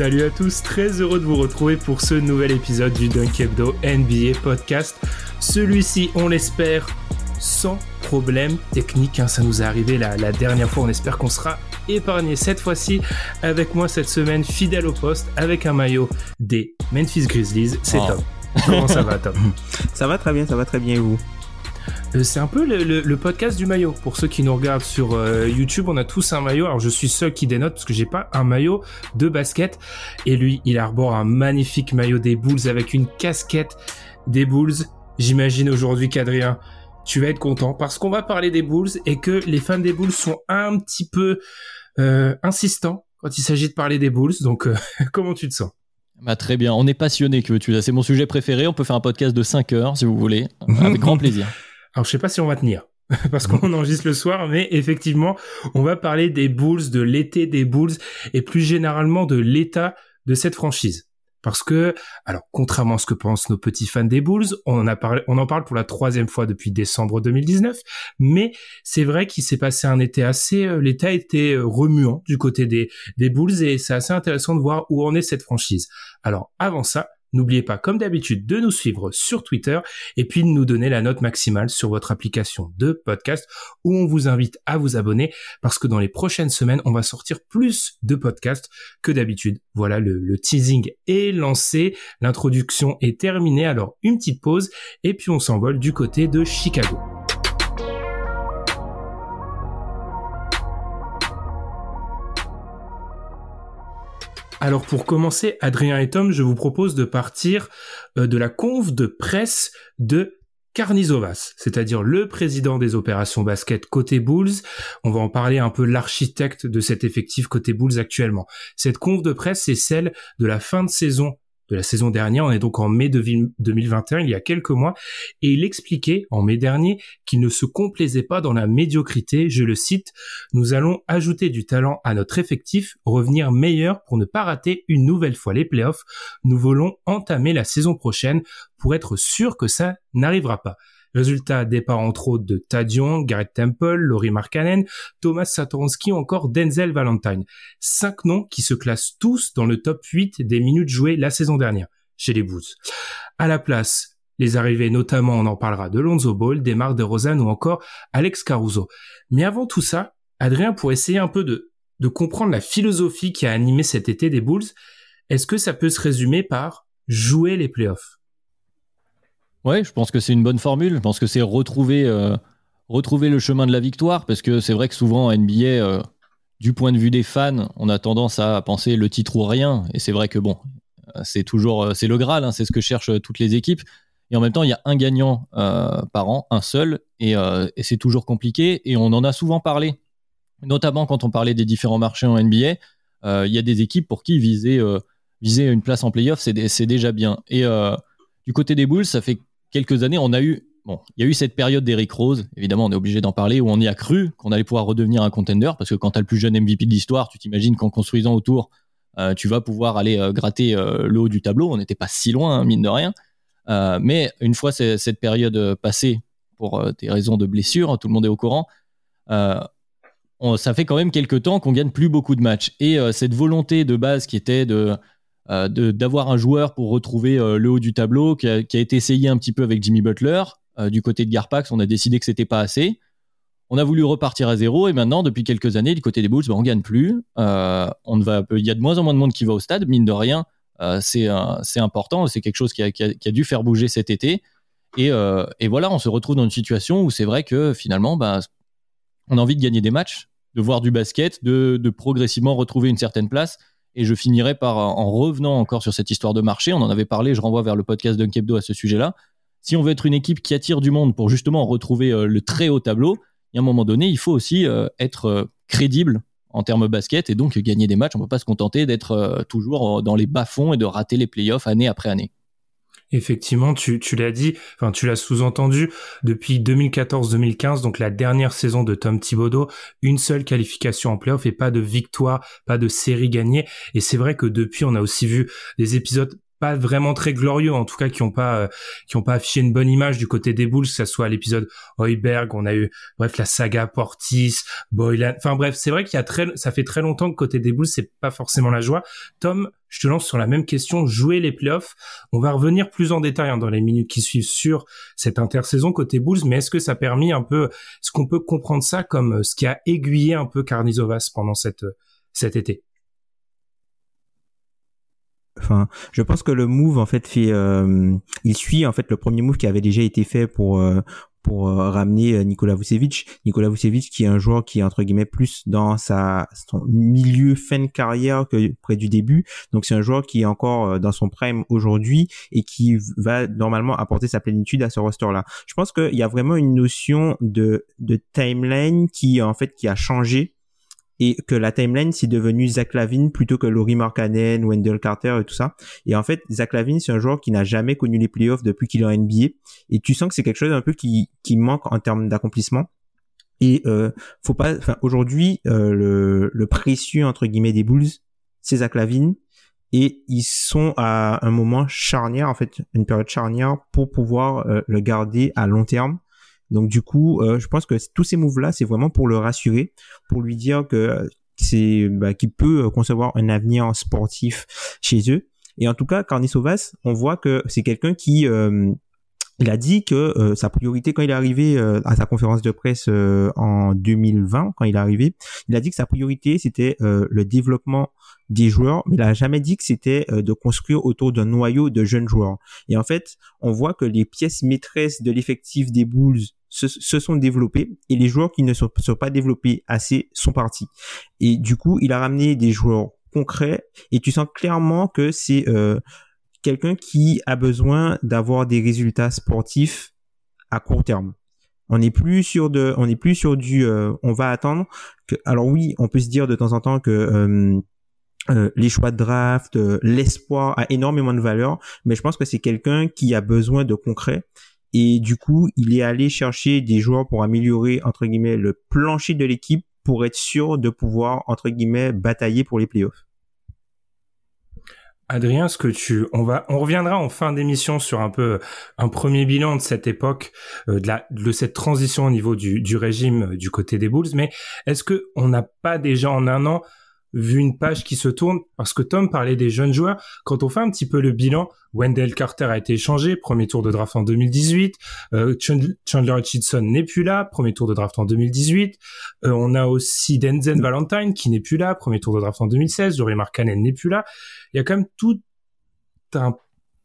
Salut à tous, très heureux de vous retrouver pour ce nouvel épisode du Dunk Hebdo NBA Podcast. Celui-ci, on l'espère, sans problème technique. hein, ça nous est arrivé la, la dernière fois, on espère qu'on sera épargné cette fois-ci. Avec moi cette semaine, fidèle au poste, avec un maillot des Memphis Grizzlies, c'est Oh. Tom. Comment ça va Tom? Ça va très bien, ça va très bien et vous? C'est un peu le, le- le podcast du maillot. Pour ceux qui nous regardent sur euh, YouTube, on a tous un maillot. Alors je suis seul qui dénote parce que j'ai pas un maillot de basket. Et lui, il arbore un magnifique maillot des Bulls avec une casquette des Bulls. J'imagine aujourd'hui qu'Adrien, tu vas être content parce qu'on va parler des Bulls et que les fans des Bulls sont un petit peu euh, insistants quand il s'agit de parler des Bulls. Donc euh, comment tu te sens? Bah, très bien, on est passionné, que veux-tu? C'est mon sujet préféré, on peut faire un podcast de 5 heures si vous voulez, avec grand plaisir. Alors je sais pas si on va tenir parce qu'on enregistre le soir, mais effectivement, on va parler des Bulls, de l'été des Bulls et plus généralement de l'état de cette franchise. Parce que, alors, contrairement à ce que pensent nos petits fans des Bulls, on en a parlé, on en parle pour la troisième fois depuis décembre 2019, mais c'est vrai qu'il s'est passé un été assez, euh, l'état été euh, remuant du côté des, des Bulls et c'est assez intéressant de voir où en est cette franchise. Alors, avant ça, n'oubliez pas, comme d'habitude, de nous suivre sur Twitter et puis de nous donner la note maximale sur votre application de podcast où on vous invite à vous abonner parce que dans les prochaines semaines, on va sortir plus de podcasts que d'habitude. Voilà, le, teasing est lancé, l'introduction est terminée, alors une petite pause et puis on s'envole du côté de Chicago. Alors pour commencer, Adrien et Tom, je vous propose de partir euh, de la conve de presse de Carnizovas, c'est-à-dire le président des opérations basket côté Bulls. On va en parler un peu l'architecte de cet effectif côté Bulls actuellement. Cette conve de presse, c'est celle de la fin de saison de la saison dernière. On est donc en mai de 2021, il y a quelques mois, et il expliquait en mai dernier qu'il ne se complaisait pas dans la médiocrité. Je le cite, nous allons ajouter du talent à notre effectif, revenir meilleur pour ne pas rater une nouvelle fois les playoffs. Nous voulons entamer la saison prochaine pour être sûr que ça n'arrivera pas. Résultat, départ entre autres de Tadion, Garrett Temple, Laurie Markkanen, Thomas Satoransky ou encore Denzel Valentine. Cinq noms qui se classent tous dans le top 8 des minutes jouées la saison dernière chez les Bulls. À la place, les arrivées notamment, on en parlera de Lonzo Ball, Demar DeRozan ou encore Alex Caruso. Mais avant tout ça, Adrien, pour essayer un peu de, de comprendre la philosophie qui a animé cet été des Bulls, est-ce que ça peut se résumer par jouer les playoffs? Ouais, je pense que c'est une bonne formule. Je pense que c'est retrouver, euh, retrouver le chemin de la victoire, parce que c'est vrai que souvent en NBA, euh, du point de vue des fans, on a tendance à penser le titre ou rien. Et c'est vrai que bon, c'est toujours euh, c'est le Graal, hein, c'est ce que cherchent toutes les équipes. Et en même temps, il y a un gagnant par an, un seul, et, et c'est toujours compliqué. Et on en a souvent parlé, notamment quand on parlait des différents marchés en NBA. Il y a des équipes pour qui viser, viser une place en playoff, c'est dé- c'est déjà bien. Et du côté des Bulls, ça fait quelques années, on a eu, bon, il y a eu cette période d'Eric Rose, évidemment, on est obligé d'en parler, où on y a cru qu'on allait pouvoir redevenir un contender, parce que quand tu as le plus jeune MVP de l'histoire, tu t'imagines qu'en construisant autour, euh, tu vas pouvoir aller euh, gratter euh, le haut du tableau. On n'était pas si loin, hein, mine de rien. Mais une fois cette période passée, pour des raisons de blessure, tout le monde est au courant, on- ça fait quand même quelques temps qu'on gagne plus beaucoup de matchs. Et cette volonté de base qui était de euh, d'avoir un joueur pour retrouver euh, le haut du tableau, qui a, été essayé un petit peu avec Jimmy Butler. Euh, du côté de Garpax, on a décidé que c'était pas assez. On a voulu repartir à zéro et maintenant, depuis quelques années, du côté des Bulls, ben, on gagne plus. On ne va, il y a de moins en moins de monde qui va au stade, mine de rien. C'est important, c'est quelque chose qui a, dû faire bouger cet été. Et, voilà, on se retrouve dans une situation où c'est vrai que finalement, ben, on a envie de gagner des matchs, de voir du basket, de progressivement retrouver une certaine place. Et je finirai par, en revenant encore sur cette histoire de marché, on en avait parlé, je renvoie vers le podcast d'Unkebdo à ce sujet-là. Si on veut être une équipe qui attire du monde pour justement retrouver euh, le très haut tableau, il y a un moment donné, il faut aussi euh, être euh, crédible en termes basket et donc gagner des matchs. On ne peut pas se contenter d'être toujours dans les bas-fonds et de rater les playoffs année après année. Effectivement, tu, tu l'as dit, enfin tu l'as sous-entendu, depuis 2014-2015, donc la dernière saison de Tom Thibodeau, une seule qualification en playoff et pas de victoire, pas de série gagnée. Et c'est vrai que depuis, on a aussi vu des épisodes pas vraiment très glorieux, en tout cas qui ont pas euh, qui ont pas affiché une bonne image du côté des Bulls, que ça soit l'épisode Heuberg, on a eu bref la saga Portis, Boylan, enfin bref, c'est vrai qu'il y a très ça fait très longtemps que côté des Bulls c'est pas forcément la joie. Tom, je te lance sur la même question, jouer les playoffs. On va revenir plus en détail hein, dans les minutes qui suivent sur cette intersaison côté Bulls, mais est-ce que ça a permis un peu, est-ce qu'on peut comprendre ça comme euh, ce qui a aiguillé un peu Carnizovas pendant cette cet été? Enfin, je pense que le move en fait fait, euh, il suit en fait le premier move qui avait déjà été fait pour euh, pour euh, ramener Nikola Vucevic. Nikola Vucevic qui est un joueur qui est entre guillemets plus dans sa son milieu fin de carrière que près du début. Donc c'est un joueur qui est encore dans son prime aujourd'hui et qui va normalement apporter sa plénitude à ce roster là. Je pense qu'il y a vraiment une notion de de timeline qui en fait qui a changé et que la timeline c'est devenu Zach Lavine plutôt que Laurie Markkanen, Wendell Carter et tout ça. Et en fait, Zach Lavine c'est un joueur qui n'a jamais connu les playoffs depuis qu'il est en NBA et tu sens que c'est quelque chose un peu qui qui manque en termes d'accomplissement. Et euh, faut pas, enfin aujourd'hui euh, le, le précieux entre guillemets des Bulls, c'est Zach Lavine et ils sont à un moment charnière en fait, une période charnière pour pouvoir euh, le garder à long terme donc du coup, euh, je pense que tous ces moves là, c'est vraiment pour le rassurer, pour lui dire que c'est bah, qu'il peut euh, concevoir un avenir sportif chez eux. Et en tout cas, Carnisovas, on voit que c'est quelqu'un qui euh, il a dit que sa priorité quand il est arrivé à sa conférence de presse en 2020, quand il est arrivé, il a dit que sa priorité c'était le développement des joueurs, mais il a jamais dit que c'était de construire autour d'un noyau de jeunes joueurs. Et en fait, on voit que les pièces maîtresses de l'effectif des Bulls se, sont développés et les joueurs qui ne sont, pas développés assez sont partis. Et du coup, il a ramené des joueurs concrets et tu sens clairement que c'est euh, quelqu'un qui a besoin d'avoir des résultats sportifs à court terme. On n'est plus sur de, on n'est plus sur du, euh, on va attendre que. Alors oui, on peut se dire de temps en temps que euh, les choix de draft, l'espoir a énormément de valeur, mais je pense que c'est quelqu'un qui a besoin de concret et du coup, il est allé chercher des joueurs pour améliorer, entre guillemets, le plancher de l'équipe pour être sûr de pouvoir, entre guillemets, batailler pour les playoffs. Adrien, ce que tu, on va, on reviendra en fin d'émission sur un peu un premier bilan de cette époque, euh, de, la, de cette transition au niveau du, du régime du côté des Bulls. Mais est-ce que on n'a pas déjà en un an vu une page qui se tourne parce que Tom parlait des jeunes joueurs. Quand on fait un petit peu le bilan, Wendell Carter a été échangé, premier tour de draft en 2018. Euh, Chandler Hutchinson n'est plus là, premier tour de draft en 2018. Euh, on a aussi Denzel Valentine qui n'est plus là, premier tour de draft en 2016. Jory Markkanen n'est plus là. Il y a quand même tout un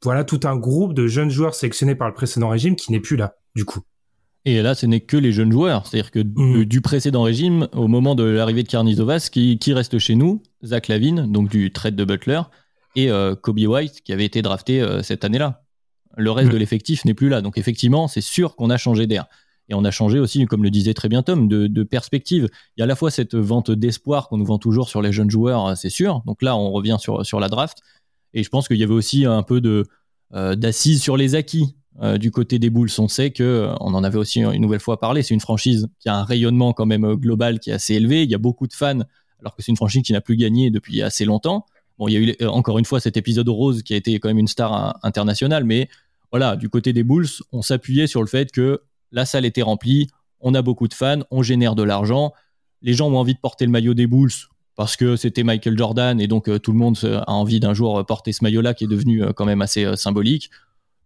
voilà tout un groupe de jeunes joueurs sélectionnés par le précédent régime qui n'est plus là du coup. Et là, ce n'est que les jeunes joueurs. C'est-à-dire que mm. du précédent régime, au moment de l'arrivée de Karnizovas, qui, qui reste chez nous Zach Lavine, donc du trade de Butler, et euh, Kobe White, qui avait été drafté euh, cette année-là. Le reste mm. de l'effectif n'est plus là. Donc effectivement, c'est sûr qu'on a changé d'air. Et on a changé aussi, comme le disait très bien Tom, de, de perspective. Il y a à la fois cette vente d'espoir qu'on nous vend toujours sur les jeunes joueurs, euh, c'est sûr. Donc là, on revient sur, sur la draft. Et je pense qu'il y avait aussi un peu de d'assises sur les acquis. Euh, du côté des Bulls, on sait que, euh, on en avait aussi une nouvelle fois parlé, c'est une franchise qui a un rayonnement quand même euh, global qui est assez élevé. Il y a beaucoup de fans, alors que c'est une franchise qui n'a plus gagné depuis assez longtemps. Bon, il y a eu encore une fois cet épisode rose qui a été quand même une star internationale, mais voilà, du côté des Bulls, on s'appuyait sur le fait que la salle était remplie, on a beaucoup de fans, on génère de l'argent, les gens ont envie de porter le maillot des Bulls parce que c'était Michael Jordan et donc tout le monde a envie d'un jour porter ce maillot-là qui est devenu quand même assez symbolique.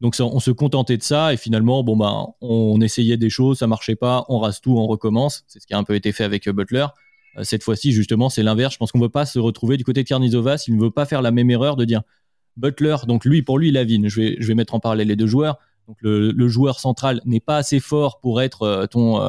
Donc on se contentait de ça et finalement bon bah on essayait des choses, ça marchait pas, on rase tout, on recommence. C'est ce qui a un peu été fait avec euh, Butler. Euh, cette fois-ci justement c'est l'inverse. Je pense qu'on veut pas se retrouver du côté de Karnizovas. Il ne veut pas faire la même erreur de dire Butler. Donc lui pour lui Lavine. Je vais je vais mettre en parallèle les deux joueurs. Donc le, joueur central n'est pas assez fort pour être euh, ton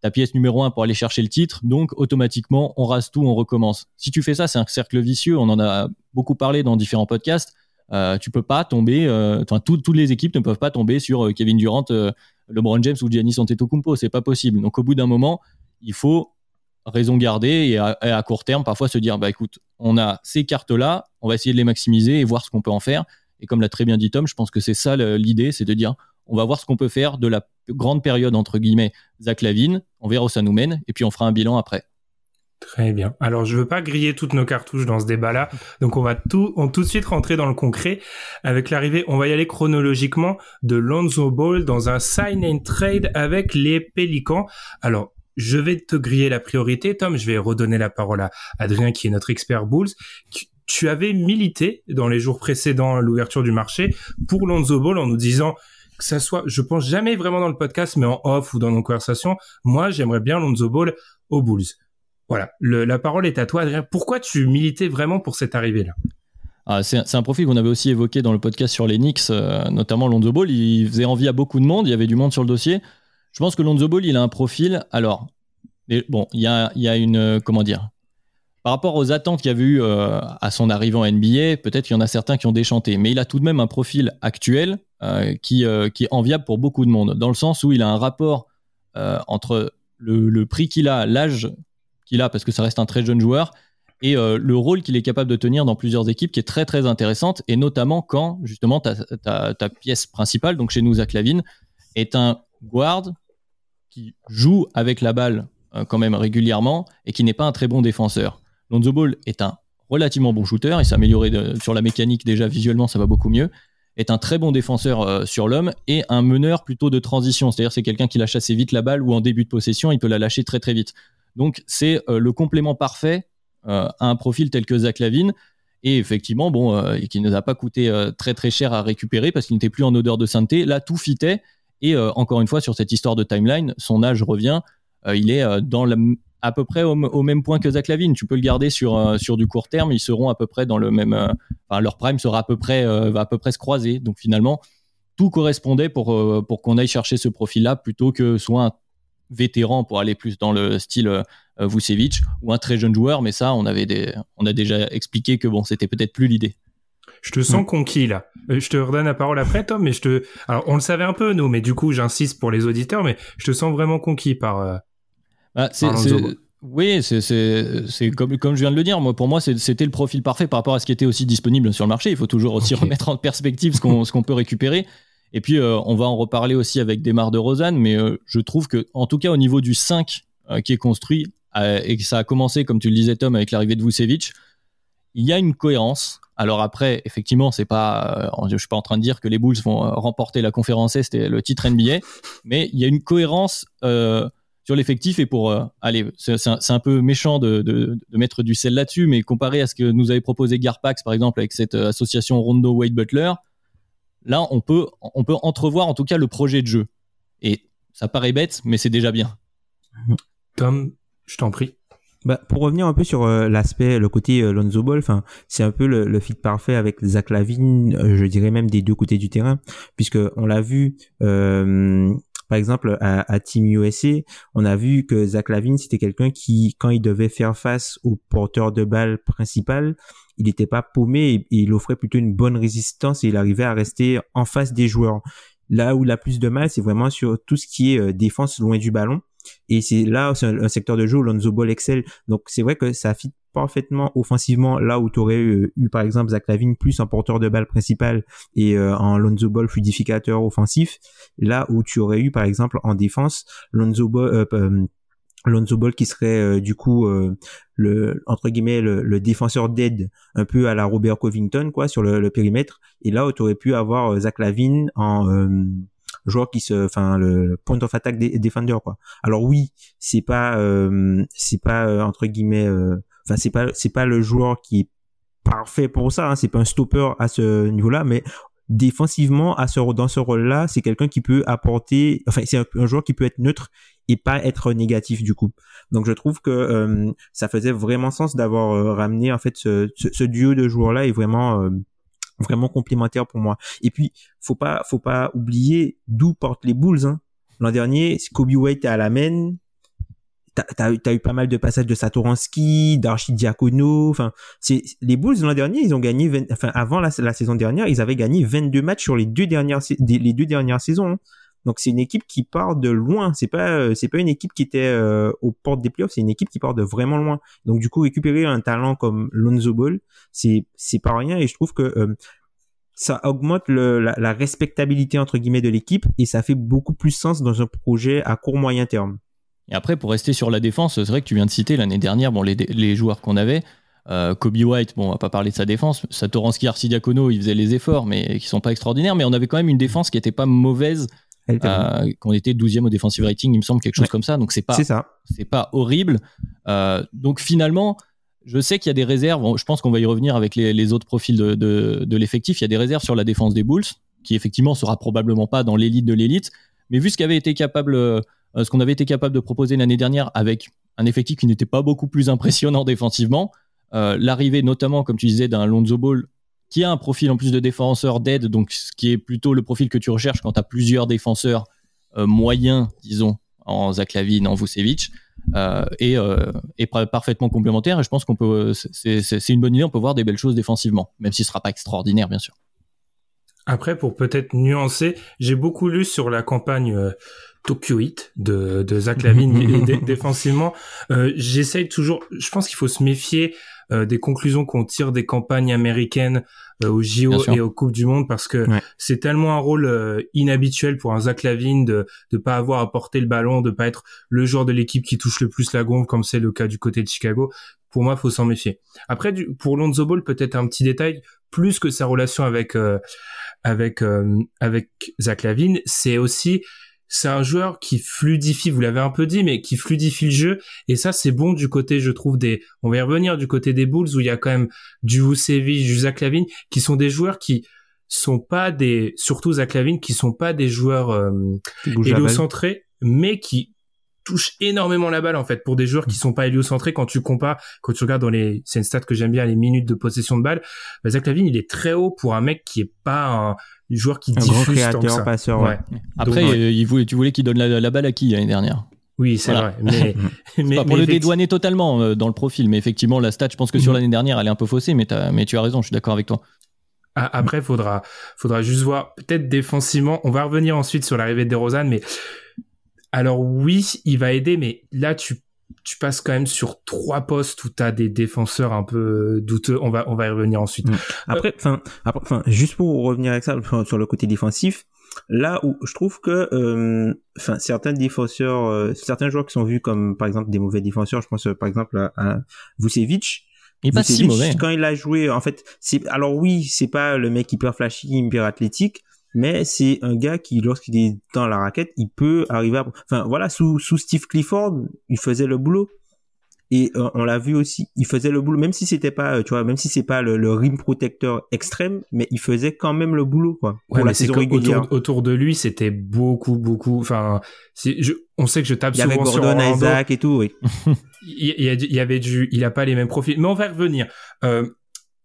ta pièce numéro un pour aller chercher le titre, donc automatiquement on rase tout, on recommence. Si tu fais ça, c'est un cercle vicieux. On en a beaucoup parlé dans différents podcasts. Euh, tu peux pas tomber, euh, enfin toutes les équipes ne peuvent pas tomber sur euh, Kevin Durant, LeBron James ou Giannis Antetokounmpo, c'est pas possible. Donc au bout d'un moment, il faut raison garder et à, et à, court terme parfois se dire bah écoute, on a ces cartes là, on va essayer de les maximiser et voir ce qu'on peut en faire. Et comme l'a très bien dit Tom, je pense que c'est ça l'idée, c'est de dire on va voir ce qu'on peut faire de la grande période entre guillemets Zach Lavine, on verra où ça nous mène et puis on fera un bilan après. Très bien. Alors, je veux pas griller toutes nos cartouches dans ce débat-là. Donc, on va tout, on tout de suite rentrer dans le concret avec l'arrivée. On va y aller chronologiquement de Lonzo Ball dans un sign and trade avec les Pélicans. Alors, je vais te griller la priorité, Tom. Je vais redonner la parole à Adrien, qui est notre expert Bulls. Tu avais milité dans les jours précédents l'ouverture du marché pour Lonzo Ball en nous disant que ça soit, je pense jamais vraiment dans le podcast, mais en off ou dans nos conversations, moi, j'aimerais bien Lonzo Ball aux Bulls. Voilà, la parole est à toi, Adrien. Pourquoi tu militais vraiment pour cette arrivée-là? Ah, c'est un profil qu'on avait aussi évoqué dans le podcast sur les Knicks, euh, notamment Lonzo Ball. Il faisait envie à beaucoup de monde, il y avait du monde sur le dossier. Je pense que Lonzo Ball, il a un profil. Alors, bon, il y a, une. Euh, comment dire? Par rapport aux attentes qu'il y avait eu euh, à son arrivée en NBA, peut-être qu'il y en a certains qui ont déchanté. Mais il a tout de même un profil actuel euh, qui, qui est enviable pour beaucoup de monde, dans le sens où il a un rapport entre le prix qu'il a, l'âge a, parce que ça reste un très jeune joueur, et euh, le rôle qu'il est capable de tenir dans plusieurs équipes qui est très très intéressante, et notamment quand justement ta, pièce principale, donc chez nous Zach Lavine, est un guard qui joue avec la balle euh, quand même régulièrement et qui n'est pas un très bon défenseur. Lonzo Ball est un relativement bon shooter, il s'est amélioré sur la mécanique déjà visuellement, ça va beaucoup mieux, est un très bon défenseur euh, sur l'homme et un meneur plutôt de transition, c'est-à-dire c'est quelqu'un qui lâche assez vite la balle ou en début de possession, il peut la lâcher très très vite. Donc c'est euh, le complément parfait euh, à un profil tel que Zach Lavine et effectivement bon euh, qui ne nous a pas coûté très très cher à récupérer parce qu'il n'était plus en odeur de sainteté. Là tout fitait et encore une fois sur cette histoire de timeline, son âge revient. il est dans à peu près au, même point que Zach Lavine. Tu peux le garder sur sur du court terme, ils seront à peu près dans le même. Enfin leur prime sera à peu près va à peu près se croiser. Donc finalement tout correspondait pour pour qu'on aille chercher ce profil là plutôt que soit un vétéran pour aller plus dans le style euh, Vucevic ou un très jeune joueur, mais ça, on avait des, on a déjà expliqué que bon, c'était peut-être plus l'idée. Je te sens conquis là. Euh, Je te redonne la parole après, Tom, mais je te. Alors, on le savait un peu nous, mais du coup, j'insiste pour les auditeurs, mais je te sens vraiment conquis par. Euh, Bah, c'est, par c'est- Lonzo. oui, c'est, c'est, c'est comme, comme je viens de le dire. Moi, pour moi, c'est- c'était le profil parfait par rapport à ce qui était aussi disponible sur le marché. Il faut toujours aussi remettre en perspective ce qu'on, ce qu'on peut récupérer. Et puis, euh, on va en reparler aussi avec Desmar de Rosanne, mais euh, je trouve que, en tout cas, au niveau du 5 euh, qui est construit, et que ça a commencé, comme tu le disais, Tom, avec l'arrivée de Vucevic, il y a une cohérence. Alors après, effectivement, c'est pas, je suis pas en train de dire que les Bulls vont remporter la conférence Est et le titre NBA, mais il y a une cohérence sur l'effectif et pour euh, c'est un, peu méchant de, mettre du sel là-dessus, mais comparé à ce que nous avait proposé Garpax par exemple avec cette association Rondo Wade Butler, là on peut on peut entrevoir en tout cas le projet de jeu. Et ça paraît bête, mais c'est déjà bien. Tom, je t'en prie. Bah, pour revenir un peu sur euh, l'aspect, le côté euh, Lonzo Ball, enfin, c'est un peu le, le fit parfait avec Zach Lavine, euh, je dirais même des deux côtés du terrain, puisque on l'a vu, euh, par exemple à, à Team USA, on a vu que Zach Lavine c'était quelqu'un qui, quand il devait faire face au porteur de balle principal, il n'était pas paumé et, il offrait plutôt une bonne résistance et il arrivait à rester en face des joueurs. Là où il a plus de mal, c'est vraiment sur tout ce qui est euh, défense loin du ballon. Et c'est là, c'est un, secteur de jeu où Lonzo Ball excelle. Donc c'est vrai que ça fit parfaitement offensivement là où tu aurais eu, par exemple Zach Lavine plus en porteur de balle principal et euh, en Lonzo Ball fluidificateur offensif. Là où tu aurais eu par exemple en défense Lonzo Ball, euh, Lonzo Ball qui serait euh, du coup euh, le entre guillemets le, défenseur d'aide un peu à la Robert Covington quoi sur le, périmètre. Et là tu aurais pu avoir euh, Zach Lavine en euh, joueur qui se enfin le, point of attack dé- defender quoi. Alors oui c'est pas c'est pas entre guillemets enfin c'est pas c'est pas le joueur qui est parfait pour ça hein, c'est pas un stopper à ce niveau là mais défensivement à ce dans ce rôle là c'est quelqu'un qui peut apporter enfin c'est un, joueur qui peut être neutre et pas être négatif du coup donc je trouve que euh, ça faisait vraiment sens d'avoir euh, ramené en fait ce, ce, ce duo de joueurs là est vraiment euh, vraiment complémentaire pour moi et puis faut pas faut pas oublier d'où portent les Bulls hein. l'an dernier Kobe White est à la main t'as as, eu pas mal de passages de Satoransky, d'Archidiakono. Enfin, c'est les Bulls l'an dernier, ils ont gagné, enfin avant la, saison dernière, ils avaient gagné 22 matchs sur les deux dernières les deux dernières saisons. Hein. Donc c'est une équipe qui part de loin. C'est pas euh, c'est pas une équipe qui était euh, aux portes des playoffs. C'est une équipe qui part de vraiment loin. Donc du coup récupérer un talent comme Lonzo Ball, c'est c'est pas rien. Et je trouve que euh, ça augmente la, la, respectabilité entre guillemets de l'équipe et ça fait beaucoup plus sens dans un projet à court moyen terme. Et après, pour rester sur la défense, c'est vrai que tu viens de citer l'année dernière bon, les, les joueurs qu'on avait. Euh, Kobe White, bon, on va pas parler de sa défense. Satoransky, Arcidiacono, ils faisaient les efforts, mais qui sont pas extraordinaires. Mais on avait quand même une défense qui était pas mauvaise. Euh, qu'on était 12e au defensive rating, il me semble quelque chose comme ça. Donc c'est pas, c'est pas horrible. Euh, donc finalement, je sais qu'il y a des réserves. je pense qu'on va y revenir avec les, les autres profils de, de, de l'effectif. Il y a des réserves sur la défense des Bulls, qui effectivement sera probablement pas dans l'élite de l'élite. Mais vu ce qu'avait été capable ce qu'on avait été capable de proposer l'année dernière avec un effectif qui n'était pas beaucoup plus impressionnant défensivement. Euh, l'arrivée notamment, comme tu disais, d'un Lonzo Ball qui a un profil en plus de défenseur d'aide, donc ce qui est plutôt le profil que tu recherches quand tu as plusieurs défenseurs euh, moyens, disons, en Zaklavin, en Vucevic, et, est parfaitement complémentaire. Et je pense qu'on peut, c'est une bonne idée, on peut voir des belles choses défensivement, même si ce sera pas extraordinaire, bien sûr. Après, pour peut-être nuancer, j'ai beaucoup lu sur la campagne Tokyo Heat de, de Zach Lavine défensivement. Euh, J'essaye toujours. Je pense qu'il faut se méfier euh, des conclusions qu'on tire des campagnes américaines euh, au JO et aux Coupes du Monde parce que c'est tellement un rôle euh, inhabituel pour un Zach Lavine de de pas avoir à porter le ballon, de pas être le joueur de l'équipe qui touche le plus la gonfle comme c'est le cas du côté de Chicago. Pour moi, faut s'en méfier. Après, du, pour Lonzo Ball, peut-être un petit détail plus que sa relation avec avec avec Zach Lavine, c'est aussi c'est un joueur qui fluidifie, vous l'avez un peu dit, mais qui fluidifie le jeu. Et ça, c'est bon du côté, je trouve, des, on va y revenir, du côté des Bulls où il y a quand même du Vucevic, du Zach Lavine, qui sont des joueurs qui sont pas des, surtout Zach Lavine, qui sont pas des joueurs euh, héliocentrés, mais qui touchent énormément la balle en fait pour des joueurs qui sont pas héliocentrés quand tu compares quand tu regardes dans les c'est une stat que j'aime bien les minutes de possession de balle bah, Zach Lavine il est très haut pour un mec qui est pas un joueur qui un diffuse créateur, passeur. Ouais. Après, euh, il voulait, tu voulais qu'il donne la, balle à qui l'année dernière? Oui, c'est vrai. Mais, mais pas pour le dédouaner totalement euh, dans le profil, mais effectivement, la stat, je pense que sur mm. l'année dernière, elle est un peu faussée, mais, mais tu as raison, je suis d'accord avec toi. Après, faudra, faudra juste voir, peut-être défensivement, on va revenir ensuite sur l'arrivée de DeRozan, mais alors oui, il va aider, mais là, tu tu passes quand même sur trois postes où tu as des défenseurs un peu douteux. On va, on va y revenir ensuite. Mm. Après, enfin, enfin, juste pour revenir avec ça sur le côté défensif, là où je trouve que, euh, certains défenseurs, euh, certains joueurs qui sont vus comme, par exemple, des mauvais défenseurs, je pense par exemple à, à Vucevic. Il est pas si mauvais. Quand il a joué, en fait, c'est, alors oui, c'est pas le mec hyper flashy, hyper athlétique, mais c'est un gars qui, lorsqu'il est dans la raquette, il peut arriver à... Enfin, voilà, sous, sous Steve Clifford, il faisait le boulot. Et euh, on l'a vu aussi, il faisait le boulot, même si c'était pas, euh, tu vois, même si c'est pas le, rim protecteur extrême, mais il faisait quand même le boulot, quoi. Pour la saison régulière. Autour, de lui, c'était beaucoup, beaucoup. Enfin, on sait que je tape il avait Gordon, Isaac et tout, oui. il, y, avait du, il a pas les mêmes profils, mais on va revenir. Euh,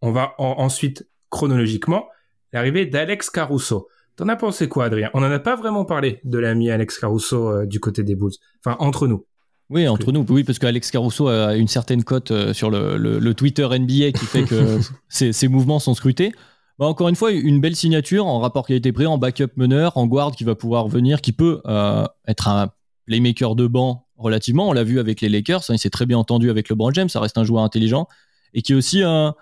on va ensuite chronologiquement l'arrivée d'Alex Caruso. T'en as pensé quoi, Adrien? On n'en a pas vraiment parlé de l'ami Alex Caruso euh, du côté des Bulls. Enfin, entre nous. Oui, entre nous, oui, parce qu'Alex Caruso a une certaine cote euh, sur le, Twitter NBA qui fait que ses, mouvements sont scrutés. Bah, encore une fois, une belle signature en rapport qui a été pris, en backup meneur, en guard qui va pouvoir venir, qui peut euh, être un playmaker de banc relativement. On l'a vu avec les Lakers, hein, il s'est très bien entendu avec LeBron James, ça reste un joueur intelligent et qui est aussi un,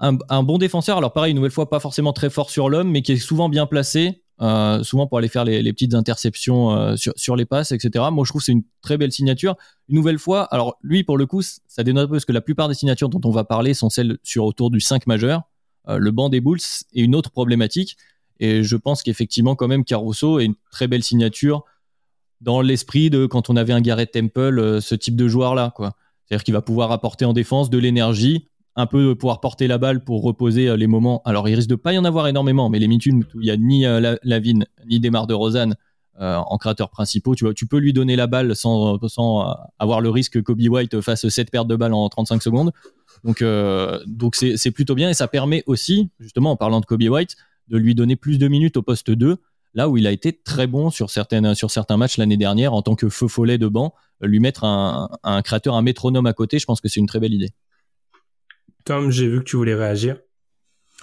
un, bon défenseur. Alors pareil, une nouvelle fois, pas forcément très fort sur l'homme, mais qui est souvent bien placé, euh, souvent pour aller faire les, petites interceptions euh, sur, les passes, etc. Moi, je trouve que c'est une très belle signature. Une nouvelle fois, alors lui, pour le coup, ça dénote un peu parce que la plupart des signatures dont on va parler sont celles sur autour du 5 majeur. Euh, le banc des Bulls est une autre problématique. Et je pense qu'effectivement, quand même, Caruso est une très belle signature dans l'esprit de quand on avait un Garrett Temple, ce type de joueur-là. quoi. C'est-à-dire qu'il va pouvoir apporter en défense de l'énergie, un peu pouvoir porter la balle pour reposer euh, les moments. Alors, il risque de pas y en avoir énormément, mais les minutes où il y a ni euh, Lavine ni Desmar de Rosanne euh, en créateurs principaux, tu vois, tu peux lui donner la balle sans, avoir le risque que Kobe White fasse 7 pertes de balles en 35 secondes. Donc, c'est plutôt bien et ça permet aussi, justement, en parlant de Kobe White, de lui donner plus de minutes au poste 2. là où il a été très bon sur certains matchs l'année dernière en tant que feu follet de banc. Lui mettre un, un créateur, un métronome à côté, je pense que c'est une très belle idée. Tom, j'ai vu que tu voulais réagir.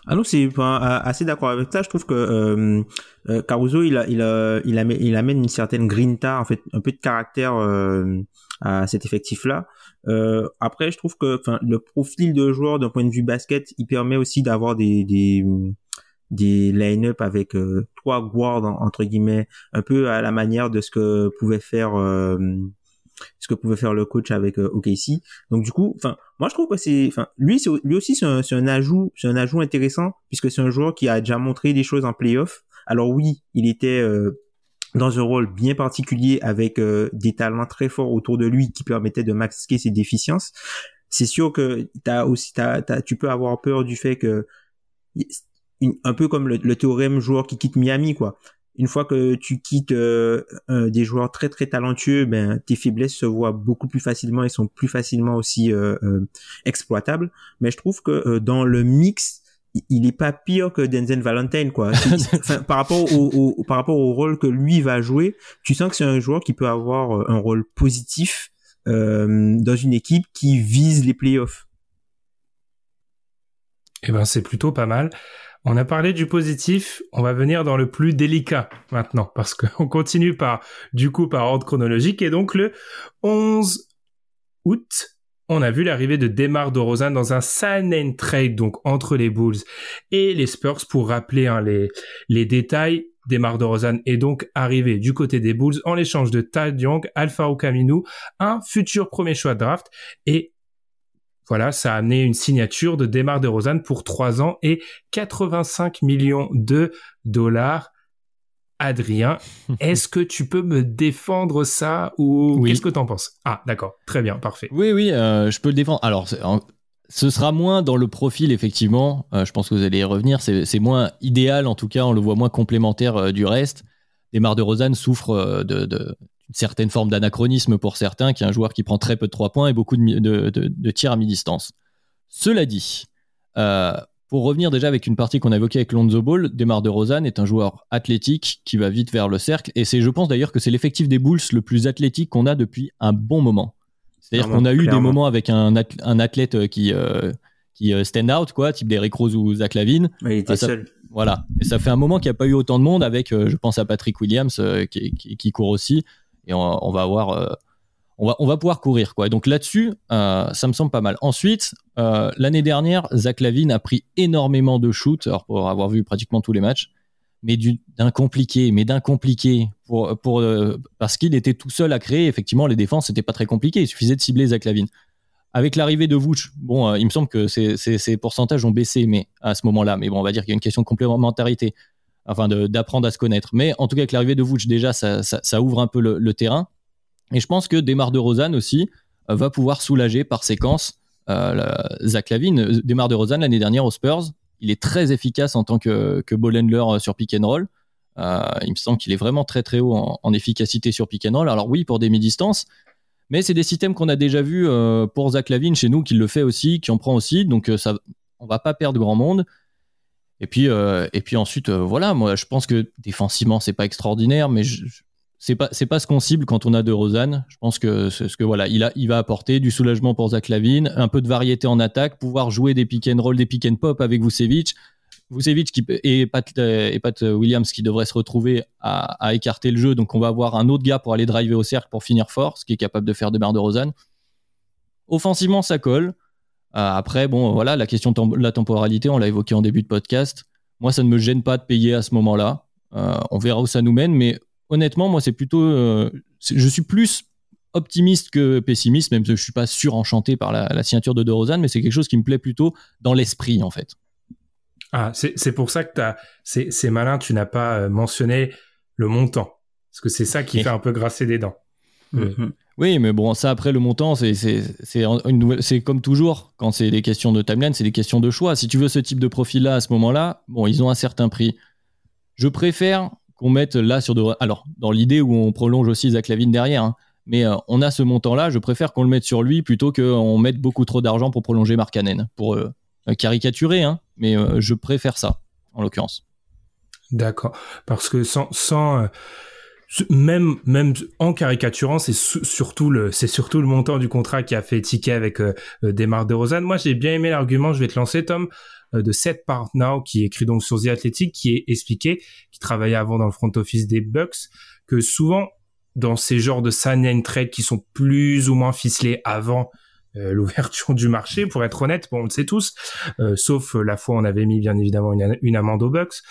Ah non, c'est assez d'accord avec ça. Je trouve que euh, euh, Caruso, il, a, il, a, il, amène, il amène une certaine grinta, en fait, un peu de caractère euh, à cet effectif-là. Euh, après, je trouve que le profil de joueur d'un point de vue basket, il permet aussi d'avoir des, des, des line-up avec euh, trois guards, entre guillemets, un peu à la manière de ce que pouvait faire... Ce que pouvait faire le coach avec euh, OKC. Donc du coup, enfin, moi je trouve que c'est, enfin, lui, lui aussi c'est un, un, ajout, c'est un ajout intéressant puisque c'est un joueur qui a déjà montré des choses en playoff. Alors oui, il était euh, dans un rôle bien particulier avec euh, des talents très forts autour de lui qui permettaient de masquer ses déficiences. C'est sûr que t'as aussi, t'as, tu peux avoir peur du fait que un peu comme le, le, théorème joueur qui quitte Miami, quoi une fois que tu quittes euh, des joueurs très très talentueux, ben tes faiblesses se voient beaucoup plus facilement et sont plus facilement aussi euh, euh, exploitables. Mais je trouve que dans le mix, il est pas pire que Denzel Valentine quoi. par rapport au, par rapport au rôle que lui va jouer, tu sens que c'est un joueur qui peut avoir un rôle positif dans une équipe qui vise les playoffs. Eh ben c'est plutôt pas mal. On a parlé du positif, on va venir dans le plus délicat maintenant, parce qu'on continue par, du coup, par ordre chronologique, et donc le 11 août, on a vu l'arrivée de Demar DeRozan dans un sign trade, donc entre les Bulls et les Spurs, pour rappeler hein, les, détails. Demar DeRozan est donc arrivé du côté des Bulls en l'échange de Tad Young, Alpha Camino, un futur premier choix de draft, et voilà, ça a amené une signature de Demar DeRozan pour 3 ans et 85 millions de dollars. Adrien, est-ce que tu peux me défendre ça ou qu'est-ce que tu en penses? Ah, d'accord, très bien, parfait. Oui, oui, euh, je peux le défendre. Alors, ce sera moins dans le profil, effectivement. Euh, je pense que vous allez y revenir. C'est moins idéal, en tout cas, on le voit moins complémentaire euh, du reste. Demar DeRozan souffre de, une certaine forme d'anachronisme pour certains, qui est un joueur qui prend très peu de 3 points et beaucoup de, tirs à mi-distance. Cela dit, euh, pour revenir déjà avec une partie qu'on a évoquée avec Lonzo Ball, Demar de Rosanne est un joueur athlétique qui va vite vers le cercle. Et c'est, je pense d'ailleurs que c'est l'effectif des Bulls le plus athlétique qu'on a depuis un bon moment. C'est-à-dire qu'on a eu des moments avec un, athlète qui, euh, qui euh, stand out, quoi, type Derrick Rose ou Zach Lavine. il était seul. Voilà. Et ça fait un moment qu'il n'y a pas eu autant de monde avec, je pense à Patrick Williams qui, court aussi et on, va avoir euh, on va, on va pouvoir courir quoi. Donc là-dessus, euh, ça me semble pas mal. Ensuite, euh, l'année dernière, Zach Lavine a pris énormément de shoots, alors pour avoir vu pratiquement tous les matchs, mais d'un compliqué, mais d'un compliqué pour, pour parce qu'il était tout seul à créer. Effectivement, les défenses c'était pas très compliqué. Il suffisait de cibler Zach Lavine. Avec l'arrivée de Vooch, bon, il me semble que ces, pourcentages ont baissé, mais à ce moment-là, mais bon, on va dire qu'il y a une question de complémentarité enfin d'apprendre à se connaître. Mais en tout cas, avec l'arrivée de Vooch, déjà, ça, ouvre un peu le, terrain. Et je pense que Demar de Rosanne aussi euh, va pouvoir soulager par séquence euh, Zach Lavine. Demar de Rosanne, l'année dernière aux Spurs, il est très efficace en tant que, que ball handler euh, sur pick and roll. il me semble qu'il est vraiment très très haut en, efficacité sur pick and roll. Alors oui, pour des mi-distances, mais c'est des systèmes qu'on a déjà vus pour Zach Lavine chez nous, qui le fait aussi, qui en prend aussi. Donc ça, on va pas perdre grand monde. Et puis, euh, et puis ensuite, euh, voilà, moi je pense que défensivement c'est pas extraordinaire, mais c'est pas c'est pas ce qu'on cible quand on a de Rosanne. Je pense que ce que voilà, il a il va apporter du soulagement pour Zach Lavine, un peu de variété en attaque, pouvoir jouer des pick and roll, des pick and pop avec Vucevic. Vucevic qui, et, Pat, et Pat Williams qui devrait se retrouver à, à, écarter le jeu. Donc on va avoir un autre gars pour aller driver au cercle pour finir fort, ce qui est capable de faire des barres de Rosanne. Offensivement, ça colle. Euh, après, bon, voilà, la question de la temporalité, on l'a évoqué en début de podcast. Moi, ça ne me gêne pas de payer à ce moment-là. Euh, on verra où ça nous mène, mais honnêtement, moi, c'est plutôt. Euh, je suis plus optimiste que pessimiste, même si je suis pas surenchanté par la, signature de De mais c'est quelque chose qui me plaît plutôt dans l'esprit, en fait. Ah, c'est pour ça que c'est malin, tu n'as pas mentionné le montant. Parce que c'est ça qui fait un peu grasser des dents. Mm-hmm. Oui, mais bon, ça après le montant, c'est comme toujours quand c'est des questions de timeline, c'est des questions de choix. Si tu veux ce type de profil-là à ce moment-là, bon, ils ont un certain prix. Je préfère qu'on mette là sur de. Alors, dans l'idée où on prolonge aussi Zach Lavine derrière, hein, mais euh, on a ce montant-là, je préfère qu'on le mette sur lui plutôt qu'on mette beaucoup trop d'argent pour prolonger Markkanen. Pour euh, caricaturer, hein, mais euh, je préfère ça, en l'occurrence. D'accord. Parce que sans, sans, même même en caricaturant c'est surtout le c'est surtout le montant du contrat qui a fait ticket avec euh, euh Desmar de Rosanne. Moi j'ai bien aimé l'argument je vais te lancer Tom euh, de Seth Partnow qui écrit donc sur The Athletic qui est expliqué qui travaillait avant dans le front office des Bucks que souvent dans ces genres de sign trade qui sont plus ou moins ficelés avant euh, l'ouverture du marché, pour être honnête, bon, on le sait tous, sauf la fois on avait mis bien évidemment une, une amende aux Bucks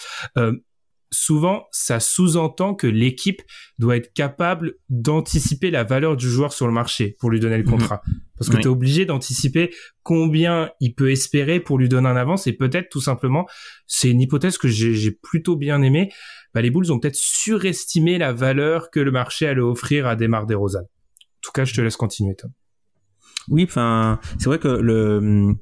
souvent, ça sous-entend que l'équipe doit être capable d'anticiper la valeur du joueur sur le marché pour lui donner le mhm. contrat. Parce que tu es obligé d'anticiper combien il peut espérer pour lui donner un avance et peut-être tout simplement, c'est une hypothèse que j'ai plutôt bien aimée, bah, les Bulls ont peut-être surestimé la valeur que le marché allait offrir à Demar DeRozan. En tout cas, je te laisse continuer, Tom. Oui, enfin, c'est vrai que le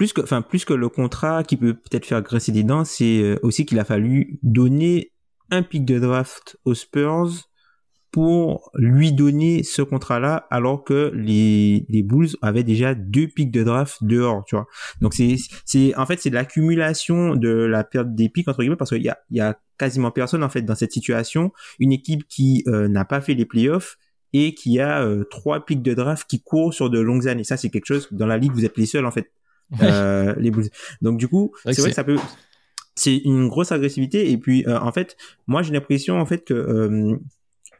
plus que, enfin, plus que le contrat qui peut peut-être faire graisser des dents, c'est euh, aussi qu'il a fallu donner un pic de draft aux Spurs pour lui donner ce contrat-là, alors que les, les Bulls avaient déjà deux pics de draft dehors, tu vois. Donc c'est, c'est, en fait, c'est l'accumulation de la perte des pics entre guillemets, parce qu'il y a, y a quasiment personne en fait dans cette situation. Une équipe qui euh, n'a pas fait les playoffs et qui a euh, trois pics de draft qui courent sur de longues années. Ça, c'est quelque chose dans la ligue, vous êtes les seuls en fait euh, les Bulls. Donc du coup, c'est vrai que ça peut c'est une grosse agressivité et puis euh, en fait, moi j'ai l'impression en fait que euh,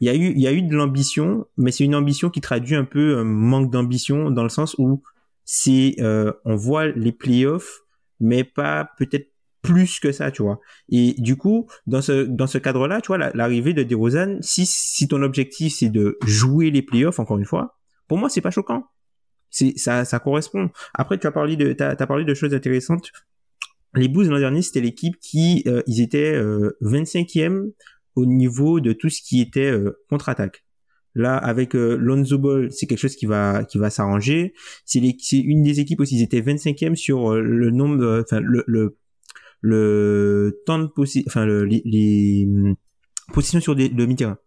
il y a eu il y a eu de l'ambition, mais c'est une ambition qui traduit un peu un manque d'ambition dans le sens où c'est on voit les playoffs mais pas peut-être plus que ça, tu vois. Et du coup, dans ce dans ce cadre-là, tu vois, l'arrivée de DeRozan, si si ton objectif c'est de jouer les playoffs encore une fois, pour moi c'est pas choquant c'est ça, ça correspond. Après, tu as parlé de, t'as, as parlé de choses intéressantes. Les Bulls l'an dernier, c'était l'équipe qui, euh, ils étaient euh, 25e au niveau de tout ce qui était euh, contre-attaque. Là, avec euh, Lonzo Ball, c'est quelque chose qui va qui va s'arranger. C'est, une des équipes aussi. Ils étaient 25e sur euh, le nombre, enfin le, le le temps de possession, enfin le, les, les possessions sur des, le mi-terrain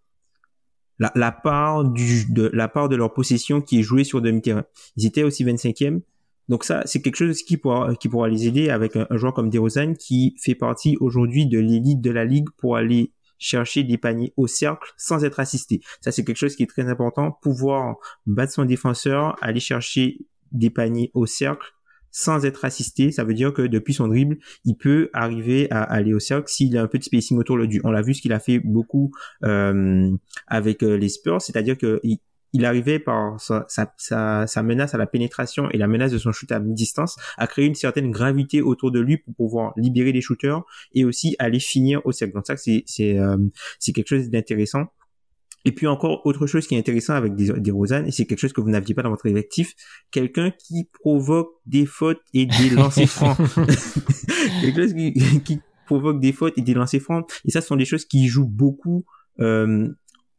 la, la, part du, de la part de leur possession qui est jouée sur demi-terrain. Ils étaient aussi 25e. Donc ça, c'est quelque chose qui pourra, qui pourra les aider avec un, joueur comme DeRozan qui fait partie aujourd'hui de l'élite de la ligue pour aller chercher des paniers au cercle sans être assisté. Ça, c'est quelque chose qui est très important. Pouvoir battre son défenseur, aller chercher des paniers au cercle sans être assisté. Ça veut dire que depuis son dribble, il peut arriver à aller au cercle s'il a un peu de spacing autour du. On l'a vu ce qu'il a fait beaucoup euh, avec euh, les Spurs, c'est-à-dire que il, arrivait par sa, menace à la pénétration et la menace de son shoot à mi-distance à créer une certaine gravité autour de lui pour pouvoir libérer les shooters et aussi aller finir au cercle. Donc ça, c'est euh, c'est quelque chose d'intéressant. Et puis encore autre chose qui est intéressant avec des, des Rosanne, et c'est quelque chose que vous n'aviez pas dans votre effectif, quelqu'un qui provoque des fautes et des lancers francs. quelque chose qui, qui, provoque des fautes et des lancers francs. Et ça, ce sont des choses qui jouent beaucoup, euh,